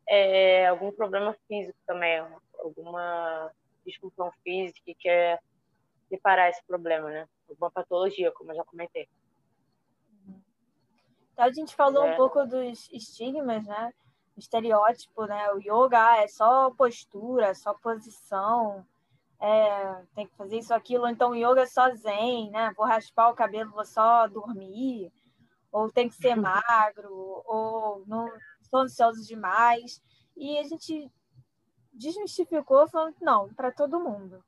é, algum problema físico também, alguma disfunção física que quer reparar esse problema, né? Alguma patologia, como eu já comentei.
Então, a gente falou é. um pouco dos estigmas, né? O estereótipo, né? O yoga ah, é só postura, é só posição. é, tem que fazer isso, aquilo, ou então yoga só zen, né? Vou raspar o cabelo, vou só dormir, ou tem que ser magro, ou não sou ansioso demais. E a gente desmistificou falando que não, para todo mundo.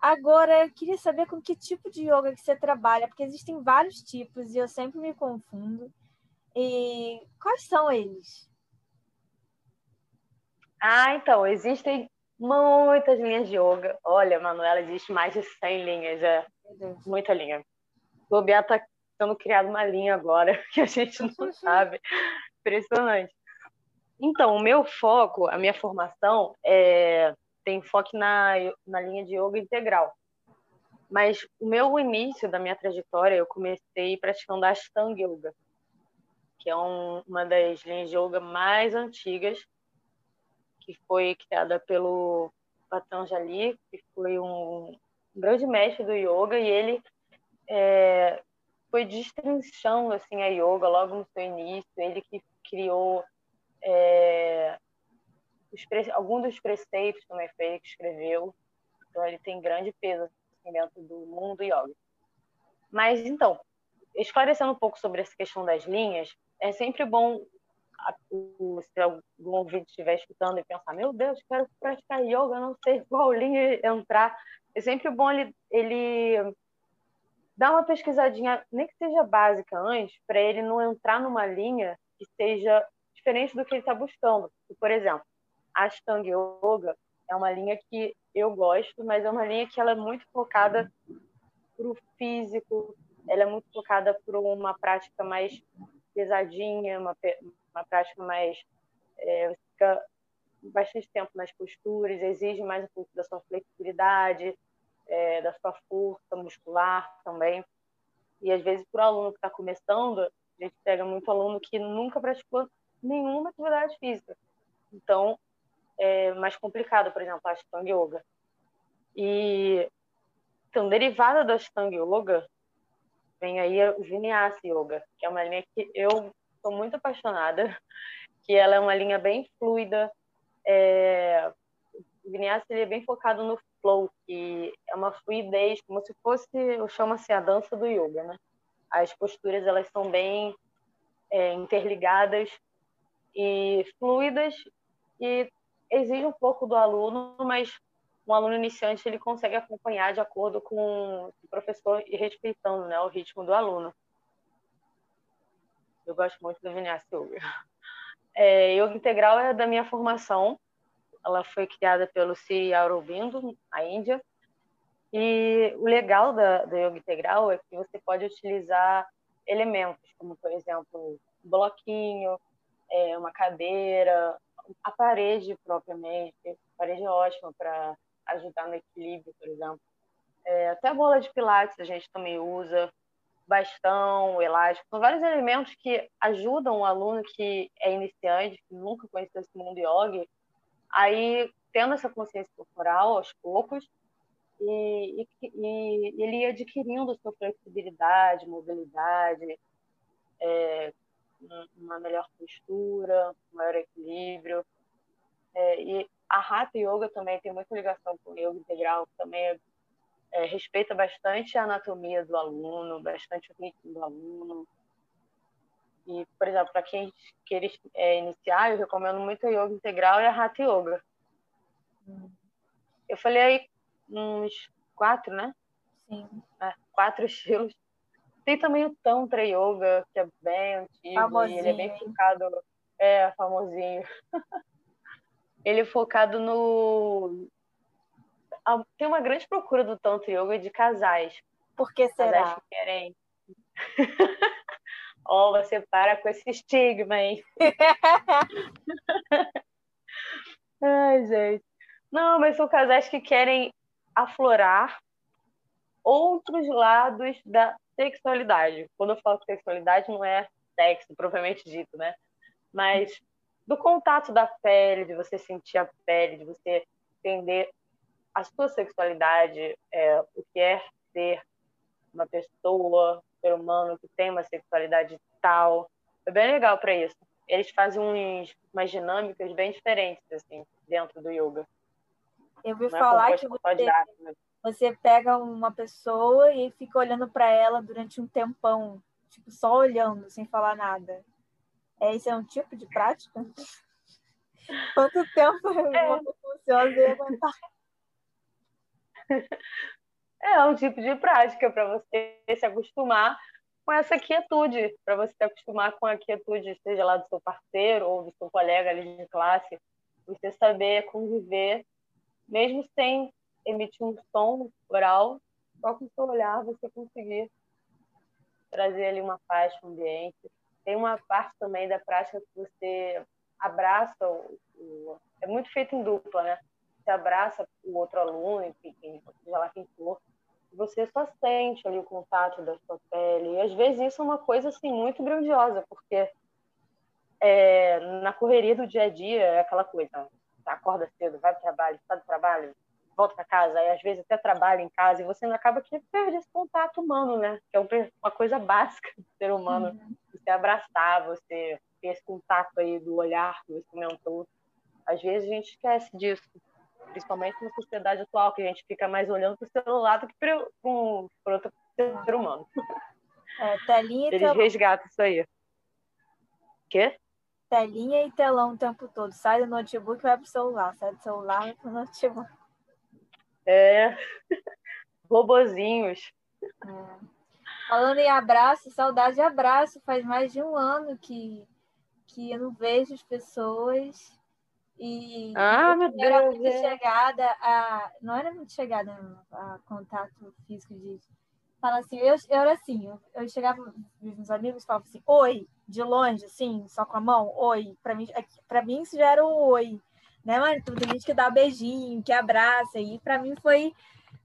Agora, eu queria saber com que tipo de yoga que você trabalha, porque existem vários tipos e eu sempre me confundo. E quais são eles?
Ah, então, existem muitas linhas de yoga. Olha, Manuela, existe mais de 100 linhas, é muita linha. O Bobear está sendo criado uma linha agora que a gente não sabe. Impressionante. Então, o meu foco, a minha formação, é, tem foco na, na linha de yoga integral. Mas o meu início da minha trajetória, eu comecei praticando Ashtanga Yoga, que é um, uma das linhas de yoga mais antigas, que foi criada pelo Patanjali, que foi um, grande mestre do yoga, e ele é, foi destrinchando assim, a yoga logo no seu início, ele que criou é, alguns dos preceitos também foi ele que escreveu, então ele tem grande peso assim, dentro do mundo yoga. Mas então, esclarecendo um pouco sobre essa questão das linhas, é sempre bom se algum ouvinte estiver escutando e pensar, meu Deus, quero praticar yoga, não sei qual linha entrar. É sempre bom ele, ele dar uma pesquisadinha, nem que seja básica antes, para ele não entrar numa linha que seja diferente do que ele está buscando. Por exemplo, a Ashtanga Yoga é uma linha que eu gosto, mas é uma linha que ela é muito focada para o físico, ela é muito focada para uma prática mais pesadinha, uma, uma prática mais é, fica bastante tempo nas posturas, exige mais um pouco da sua flexibilidade, é, da sua força muscular também. E às vezes, para o aluno que está começando, a gente pega muito aluno que nunca praticou nenhuma atividade física. Então, é mais complicado, por exemplo, a Ashtanga Yoga. E, então, derivada da Ashtanga Yoga, vem aí o Vinyasa Yoga, que é uma linha que eu sou muito apaixonada, que ela é uma linha bem fluida. É... O Vinyasa ele é bem focado no flow, que é uma fluidez, como se fosse, eu chamo assim, a dança do yoga, né? As posturas, elas são bem é, interligadas e fluidas e exige um pouco do aluno, mas um aluno iniciante ele consegue acompanhar de acordo com o professor e respeitando né, o ritmo do aluno. Eu gosto muito do Vinyasa Yoga. É, yoga Integral é da minha formação. Ela foi criada pelo Sri Aurobindo, na Índia. E o legal da, da Yoga Integral é que você pode utilizar elementos, como, por exemplo, um bloquinho, é, uma cadeira, a parede propriamente. A parede é ótima para ajudar no equilíbrio, por exemplo. É, até a bola de pilates a gente também usa, bastão, elástico, são vários elementos que ajudam o aluno que é iniciante, que nunca conheceu esse mundo yoga, aí tendo essa consciência corporal aos poucos e, e, e ele adquirindo sua flexibilidade, mobilidade, é, uma melhor postura, maior equilíbrio. É, e a Hatha Yoga também tem muita ligação com o Yoga Integral, que também é, é, respeita bastante a anatomia do aluno, bastante o ritmo do aluno. E, por exemplo, para quem quer é, iniciar, eu recomendo muito a Yoga Integral e a Hatha Yoga. Eu falei aí uns quatro, né?
Sim.
É, quatro estilos. Tem também o Tantra Yoga, que é bem antigo, famosinho. ele é bem focado, é, famosinho. ele é focado no. Tem uma grande procura do Tantra Yoga de casais.
Por que será?
Casais que querem. Ó, oh, você para com esse estigma, hein? Ai, gente. Não, mas são casais que querem aflorar outros lados da sexualidade. Quando eu falo sexualidade, não é sexo, propriamente dito, né? Mas do contato da pele, de você sentir a pele, de você entender a sua sexualidade, é, o que é ser uma pessoa, um ser humano que tem uma sexualidade tal. É bem legal para isso. Eles fazem uns, umas dinâmicas bem diferentes assim dentro do yoga.
Eu ouvi falar que você,
né?
você pega uma pessoa e fica olhando para ela durante um tempão, tipo, só olhando, sem falar nada. É, esse é um tipo de prática? Quanto tempo é. uma pessoa ansiosa ia aguentar?
É um tipo de prática para você se acostumar com essa quietude, para você se acostumar com a quietude, seja lá do seu parceiro ou do seu colega ali de classe, você saber conviver, mesmo sem emitir um som oral, só com o seu olhar você conseguir trazer ali uma paz para o ambiente. Tem uma parte também da prática que você abraça, o, o, é muito feito em dupla, né? Você abraça o outro aluno, enfim, seja lá quem for, você só sente ali o contato da sua pele. E às vezes isso é uma coisa assim muito grandiosa, porque é, na correria do dia a dia é aquela coisa, acorda cedo, vai para o trabalho, sai do trabalho, volta para casa, e às vezes até trabalha em casa, e você acaba que perde esse contato humano, né? Que é uma coisa básica do ser humano. Uhum. Você abraçar, você ter esse contato aí do olhar que você comentou. Às vezes a gente esquece disso principalmente na sociedade atual, que a gente fica mais olhando para o celular do que para um, outro ser humano.
É, telinha e
Eles telão. resgatam isso aí. Quê?
Telinha e telão o tempo todo. Sai do notebook e vai pro celular. Sai do celular e vai pro notebook.
É. Robozinhos.
É. Falando em abraço, saudade de abraço. Faz mais de um ano que, que eu não vejo as pessoas. E
ah, meu
era
Deus,
muito é. chegada a. Não era muito chegada a contato físico de. Fala assim, eu, eu era assim, eu, eu chegava, meus amigos falavam assim, oi, de longe, assim, só com a mão, oi. Para mim, é para mim isso já era o oi. Né, mas tem gente que dá beijinho, que abraça, e para mim foi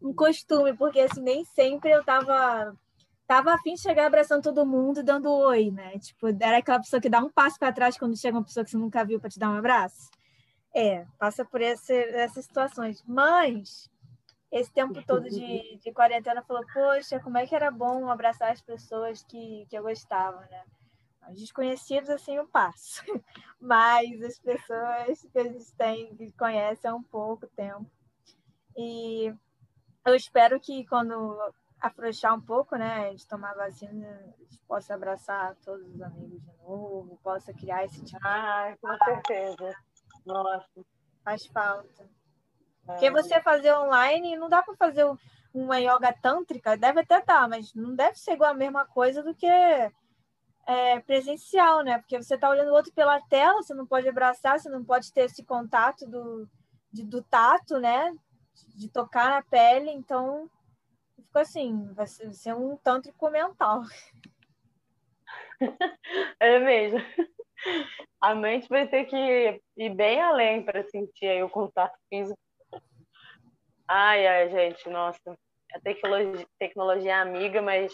um costume, porque assim, nem sempre eu tava tava afim de chegar abraçando todo mundo dando oi, né? Tipo, era aquela pessoa que dá um passo para trás quando chega uma pessoa que você nunca viu para te dar um abraço. É, passa por esse, essas situações. Mas esse tempo todo de, de quarentena falou, poxa, como é que era bom abraçar as pessoas que, que eu gostava, né? Os desconhecidos, assim, eu passo. Mas as pessoas que a gente tem, que conhece há um pouco tempo. E eu espero que quando afrouxar um pouco, né, de tomar vacina, a gente possa abraçar todos os amigos de novo, possa criar esse tipo
Ah, com certeza. Nossa.
Faz falta. É. Porque você fazer online não dá para fazer uma yoga tântrica, deve até dar, mas não deve ser igual a mesma coisa do que é, presencial, né? Porque você está olhando o outro pela tela, você não pode abraçar, você não pode ter esse contato do, de, do tato, né? De tocar na pele, então fica assim, vai ser um tântrico mental.
É mesmo a mente vai ter que ir bem além para sentir aí o contato físico. Ai, ai, gente, nossa. A tecnologia, tecnologia é amiga, mas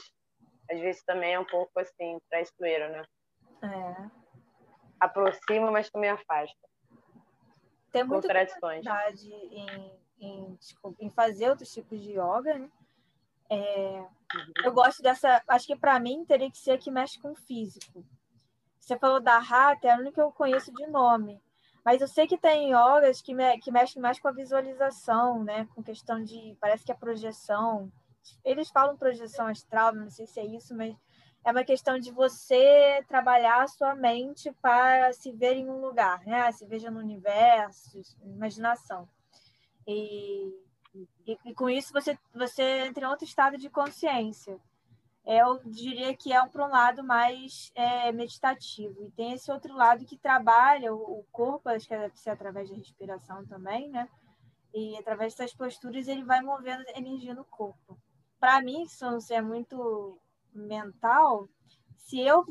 às vezes também é um pouco assim, traiçoeira, né?
É.
Aproxima, mas também afasta.
Tem muita dificuldade em, em, em fazer outros tipos de yoga, né? É, uhum. eu gosto dessa. Acho que para mim teria que ser a que mexe com o físico. Você falou da Hatha, é a única que eu conheço de nome. Mas eu sei que tem yogas que, me, que mexem mais com a visualização, né? Com questão de. Parece que é projeção. Eles falam projeção astral, não sei se é isso, mas é uma questão de você trabalhar a sua mente para se ver em um lugar, né? Se veja no universo, imaginação. E, e, e com isso você, você entra em outro estado de consciência eu diria que é para um lado mais é, meditativo. E tem esse outro lado que trabalha o, corpo, acho que deve ser através da respiração também, né? E através dessas posturas ele vai movendo energia no corpo. Para mim, se é muito mental, se eu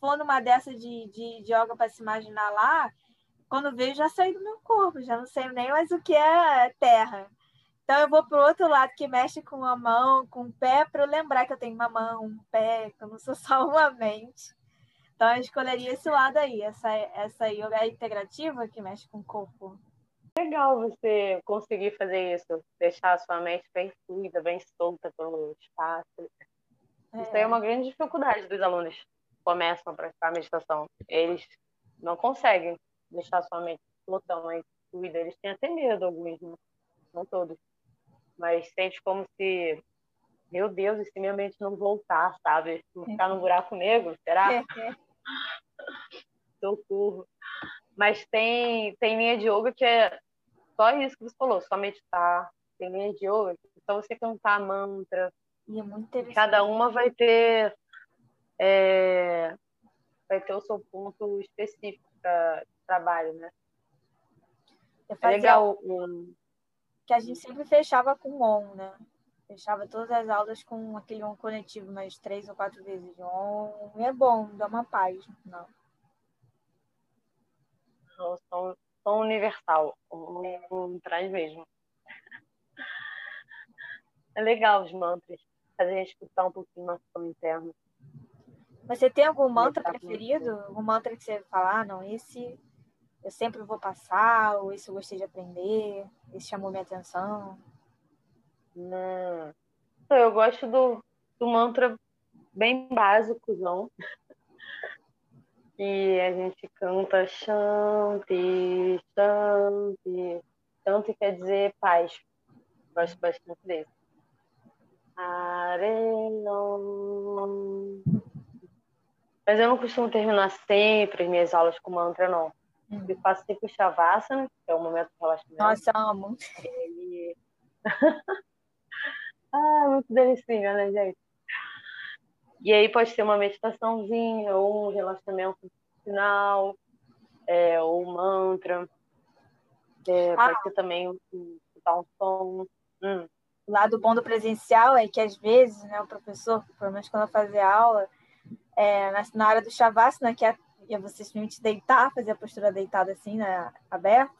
for numa dessa de, de, de yoga para se imaginar lá, quando vejo já saí do meu corpo, já não sei nem mais o que é terra. Então eu vou para o outro lado que mexe com a mão, com o pé, para eu lembrar que eu tenho uma mão, um pé, que eu não sou só uma mente. Então eu escolheria esse lado aí, essa, essa yoga integrativa que mexe com o corpo.
Legal você conseguir fazer isso, deixar a sua mente bem fluida, bem solta pelo espaço. É. Isso aí é uma grande dificuldade dos alunos que começam a praticar meditação. Eles não conseguem deixar a sua mente totalmente fluida, eles têm até medo alguns, né? não todos. Mas sente como se, meu Deus, e se minha mente não voltar, sabe? Ficar no buraco negro, será? É, é. Socorro. Mas tem, tem linha de yoga que é só isso que você falou, só meditar. Tem linha de yoga é só você cantar mantra.
E é muito interessante.
Cada uma vai ter é, vai ter o seu ponto específico para trabalho, né?
É legal. Um... Que a gente sempre fechava com on, né? Fechava todas as aulas com aquele on conectivo, mais três ou quatro vezes de on. E é bom, dá uma paz não
Som, som universal. Um, traz mesmo. É legal os mantras. Fazer a gente escutar um pouquinho nosso som interno.
Você tem algum mantra preferido? Algum mantra que você fala, ah, não, esse eu sempre vou passar, ou esse eu gostei de aprender, esse chamou minha atenção?
Não. Eu gosto do, do mantra bem básico, não. E a gente canta Shanti, Shanti. Shanti quer dizer paz. Gosto bastante desse. Arenon. Mas eu não costumo terminar sempre as minhas aulas com mantra, não. Uhum. Eu faço sempre o Shavasana, que é o momento de relaxamento.
Nossa, amo.
Ele... ah, muito delicinha, né, gente? E aí pode ter uma meditaçãozinha, ou um relaxamento final, é, ou um mantra. É, ah. Pode ser também um, som. Hum.
O lado bom do presencial é que, às vezes, né, o professor, pelo menos quando eu fazia aula, é, na, na área do Shavasana, que é, é você simplesmente deitar, fazer a postura deitada assim, né, aberta,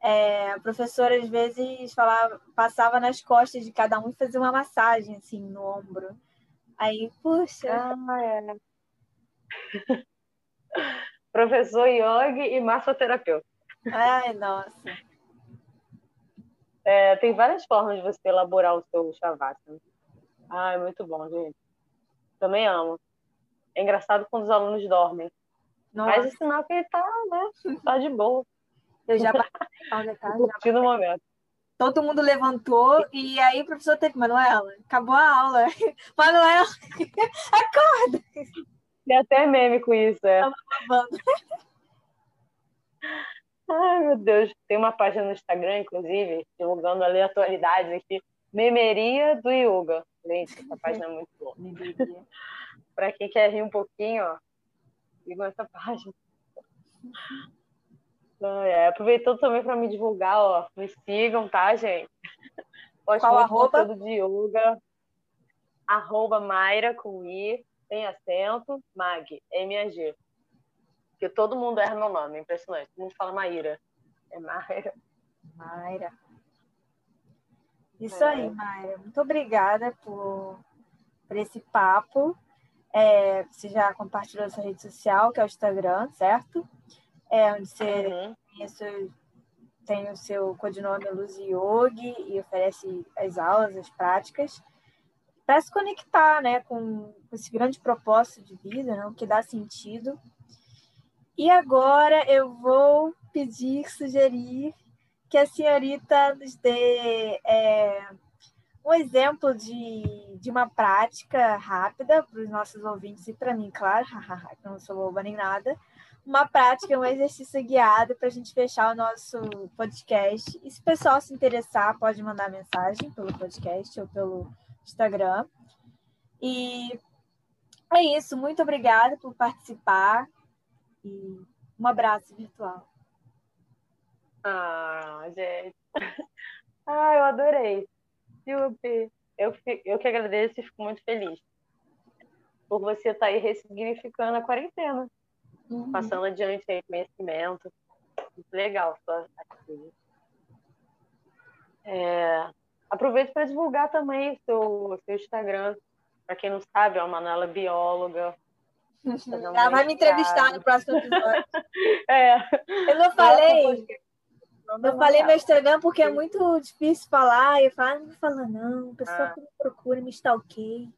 é, a professora às vezes falava, passava nas costas de cada um e fazia uma massagem assim no ombro. Aí, puxa.
Ah, é. Professor yogi e massoterapeuta.
Ai, nossa.
É, tem várias formas de você elaborar o seu shavasana. Ai, muito bom, gente. Também amo. É engraçado quando os alunos dormem. Nossa. Mas é sinal que ele tá, né? Tá de boa.
Eu já participei
Curtindo o momento.
Todo mundo levantou e aí o professor teve, Manuela, acabou a aula. Manuela, acorda!
Tem até meme com isso, é. Ai, meu Deus. Tem uma página no Instagram, inclusive, divulgando aleatoriedades aqui. Memeria do Yoga. Gente, essa página é muito boa. para quem quer rir um pouquinho, ó, sigam essa página. É, aproveitando também para me divulgar, ó, me sigam, tá, gente?
Posto Qual arroba?
de yoga, arroba Mayra com I, tem acento, Mag, M-A-G. Porque todo mundo erra meu nome, impressionante. Todo mundo fala Maíra. É Mayra.
Mayra. Isso é. aí, Mayra. Muito obrigada por, por esse papo. É, você já compartilhou sua rede social, que é o Instagram, certo? É onde você uhum. tem, o seu, tem o seu codinome Luz Yogi e oferece as aulas, as práticas, para se conectar né, com, com esse grande propósito de vida, né, o que dá sentido. E agora eu vou pedir, sugerir que a senhorita nos dê é, um exemplo de, de uma prática rápida para os nossos ouvintes e para mim, claro, que não sou boba nem nada, uma prática, um exercício guiado para a gente fechar o nosso podcast. E se o pessoal se interessar, pode mandar mensagem pelo podcast ou pelo Instagram. E é isso, muito obrigada por participar e um abraço virtual.
Ah, gente. Ah, eu adorei. Yupi, eu, eu que agradeço e fico muito feliz por você estar tá aí ressignificando a quarentena, uhum. passando adiante aí conhecimento. Muito legal sua atitude. É, aproveito para divulgar também o seu, seu Instagram. Para quem não sabe, é uma Manuela bióloga.
Ela vai me entrevistar no próximo episódio.
é.
Eu não falei. Eu falei meu Instagram porque é muito difícil falar. E eu falo, ah, não vou falar, não. A pessoa ah. que me procura, me stalkeia.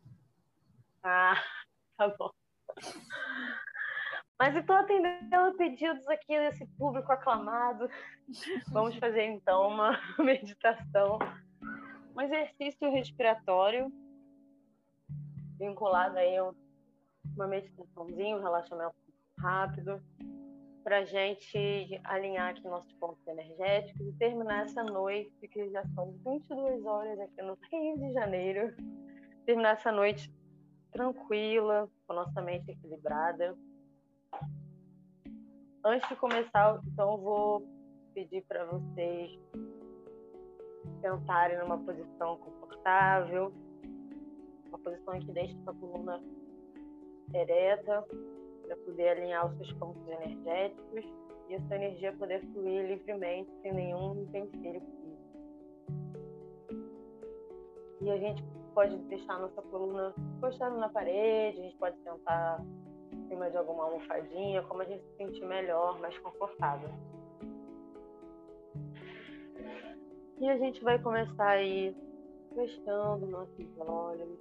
Ah, tá bom. Mas estou atendendo pedidos aqui desse público aclamado. Vamos fazer então uma meditação, um exercício respiratório vinculado aí a uma meditaçãozinha, um relaxamento rápido, para gente alinhar aqui nossos pontos energéticos e terminar essa noite, que já são 22 horas aqui no Rio de Janeiro, terminar essa noite tranquila, com a nossa mente equilibrada. Antes de começar, então, vou pedir para vocês sentarem numa posição confortável, uma posição que deixe a coluna ereta, para poder alinhar os seus pontos energéticos e a sua energia poder fluir livremente, sem nenhum empecilho. E a gente pode deixar a nossa coluna encostando na parede, a gente pode sentar cima de alguma almofadinha, como a gente se sentir melhor, mais confortável. E a gente vai começar aí fechando nossos olhos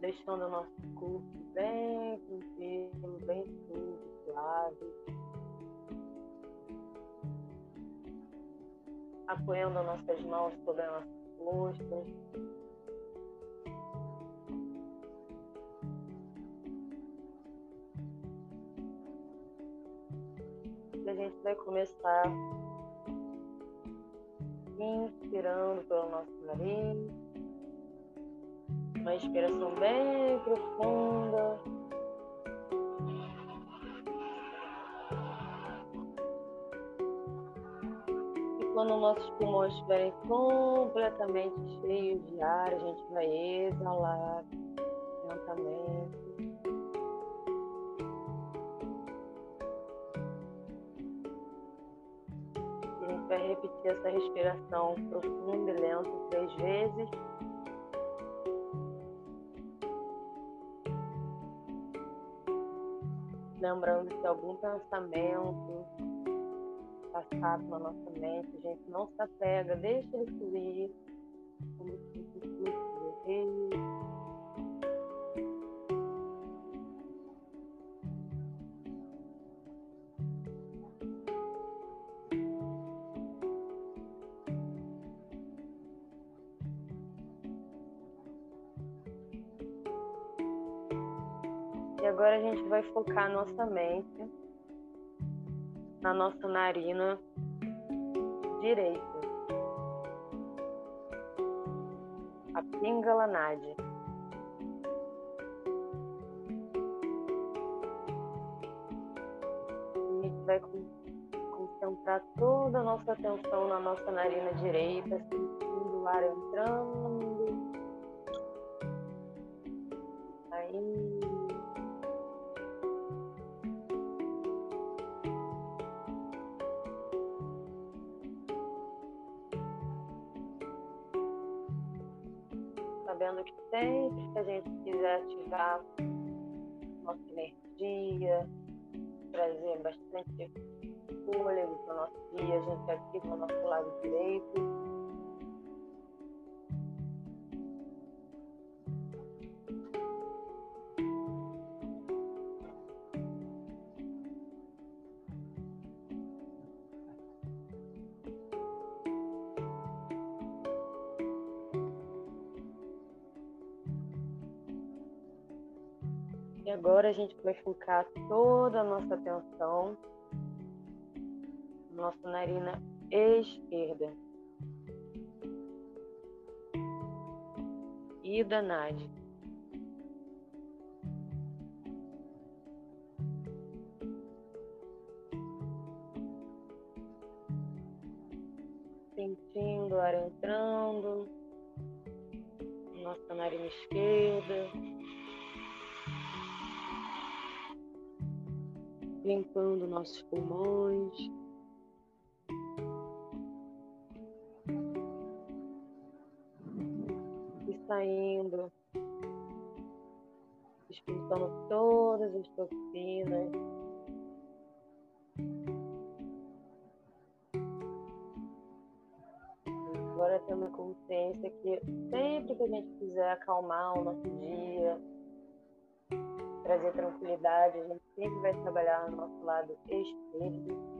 deixando o nosso corpo bem tranquilo, bem suave, suave. Apoiando as nossas mãos sobre as nossas costas. A gente vai começar inspirando pelo nosso nariz uma inspiração bem profunda. E quando nossos pulmões estiverem completamente cheios de ar, a gente vai exalar lentamente. Repetir essa respiração profunda e lenta três vezes. lembrando que algum pensamento passado na nossa mente, a gente não se apega, deixa ele fluir, como se fosse agora a gente vai focar nossa mente na nossa narina direita. A Pingala Nadi. A gente vai concentrar toda a nossa atenção na nossa narina direita, sentindo o ar entrando, agora a gente vai focar toda a nossa atenção na nossa narina esquerda. Ida Nadi. Sentindo expulsando todas as toxinas. Agora tendo consciência que sempre que a gente quiser acalmar o nosso dia, trazer tranquilidade, a gente sempre vai trabalhar no nosso lado esquerdo.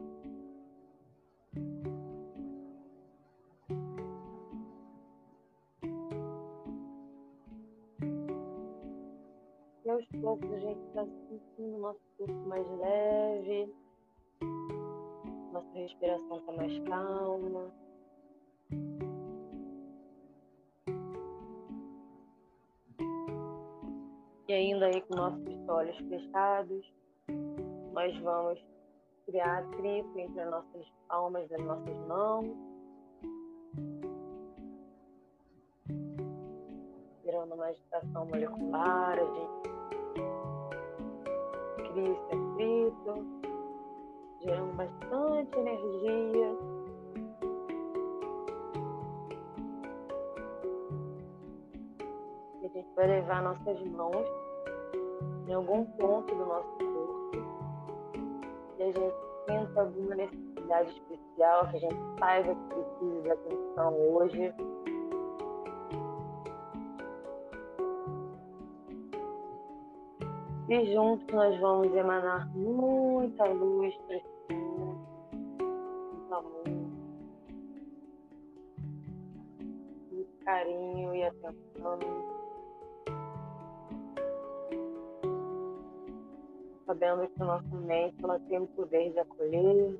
Está sentindo o nosso corpo mais leve, nossa respiração está mais calma. E ainda aí com nossos olhos fechados, nós vamos criar atrito entre as nossas palmas das nossas mãos. Virando uma agitação molecular, a gente cria esse atrito, gerando bastante energia. a gente vai levar nossas mãos em algum ponto do nosso corpo e a gente sinta alguma necessidade especial, que a gente saiba que precisa de atenção hoje. E juntos nós vamos emanar muita luz mundo, muito amor, muito carinho e atenção. sabendo que nossa mente ela tem o poder de acolher,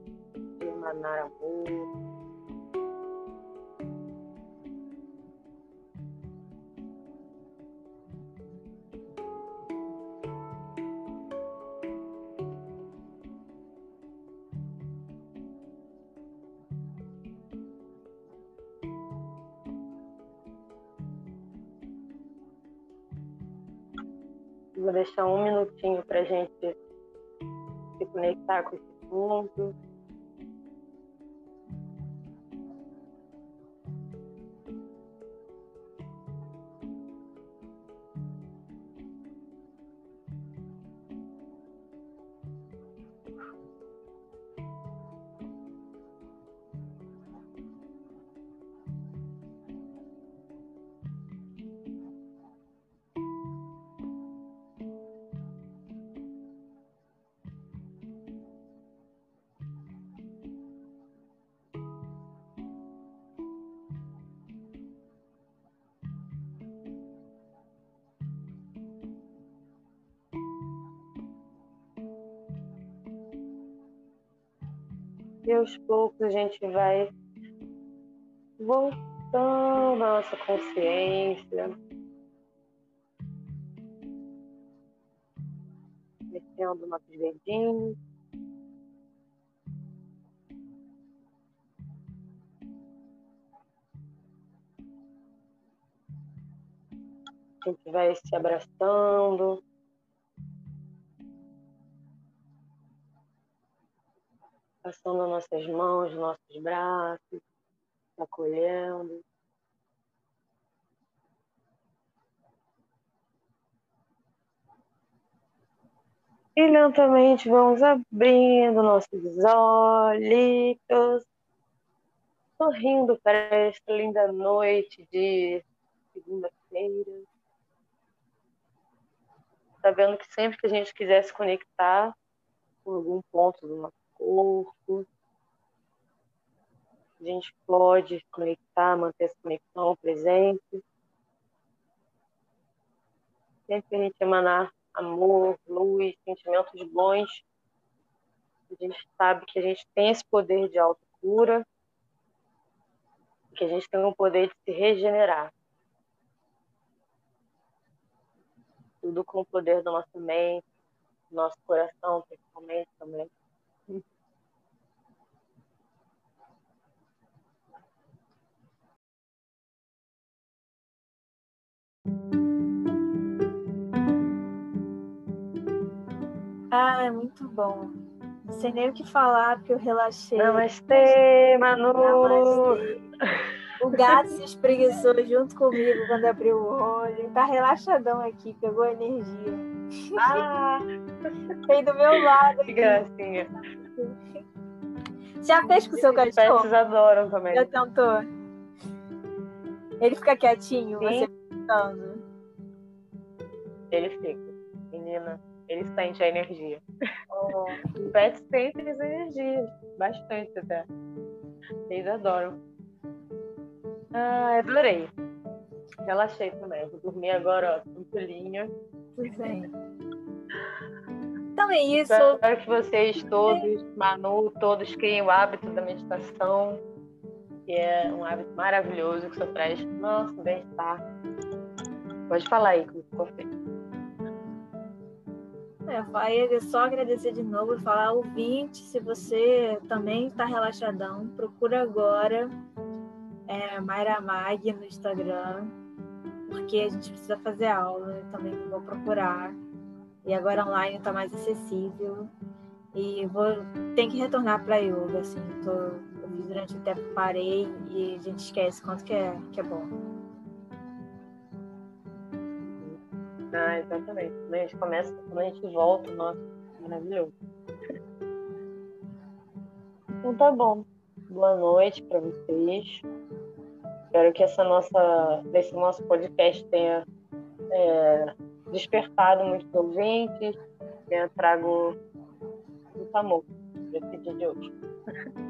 de emanar amor. Vou deixar um minutinho para gente se conectar com esse ponto. Aos poucos a gente vai voltando a nossa consciência, mexendo nossos dedinhos. A gente vai se abraçando. Passando as nossas mãos, nossos braços, acolhendo. E lentamente vamos abrindo nossos olhos, sorrindo para esta linda noite de segunda-feira. Sabendo que sempre que a gente quiser se conectar com algum ponto do nosso corpo. A gente pode conectar, manter essa conexão presente. Sempre que a gente emanar amor, luz, sentimentos bons, a gente sabe que a gente tem esse poder de autocura, que a gente tem o poder de se regenerar. Tudo com o poder da nossa mente, nosso coração, principalmente também.
Ah, é muito bom. Não sei nem o que falar, porque eu relaxei.
Namastê, Manu! Namastê.
O gato se espreguiçou junto comigo quando abriu o olho. Tá relaxadão aqui, pegou energia.
Ah!
Veio do meu lado.
Que gracinha.
Já fez com o seu cachorro?
Os adoram também.
Já tentou? Ele fica quietinho, Sim. você pensando.
Ele fica. Menina, ele sente a energia. Oh. O pet sente as energias, bastante até. Eles adoram. Ah, adorei. Relaxei também. Vou dormir agora, ó, tranquilinha.
Tudo bem. Então é isso.
Espero que vocês todos, Manu, todos criem o hábito da meditação, que é um hábito maravilhoso que só traz nosso bem-estar. Pode falar aí, como ficou feito.
É, vai só agradecer de novo e falar, ouvinte, se você também está relaxadão, procura agora é, Mayra Mag no Instagram, porque a gente precisa fazer aula, eu também vou procurar. E agora online está mais acessível. E vou tem que retornar para yoga, assim, tô, eu durante o tempo parei e a gente esquece quanto que é, que é bom.
Ah, exatamente. Quando a gente começa, quando a gente volta, nossa, maravilhoso. Então tá bom. Boa noite para vocês. Espero que essa nossa, esse nosso podcast tenha é, despertado muitos ouvintes, tenha trago muito amor para esse dia de hoje.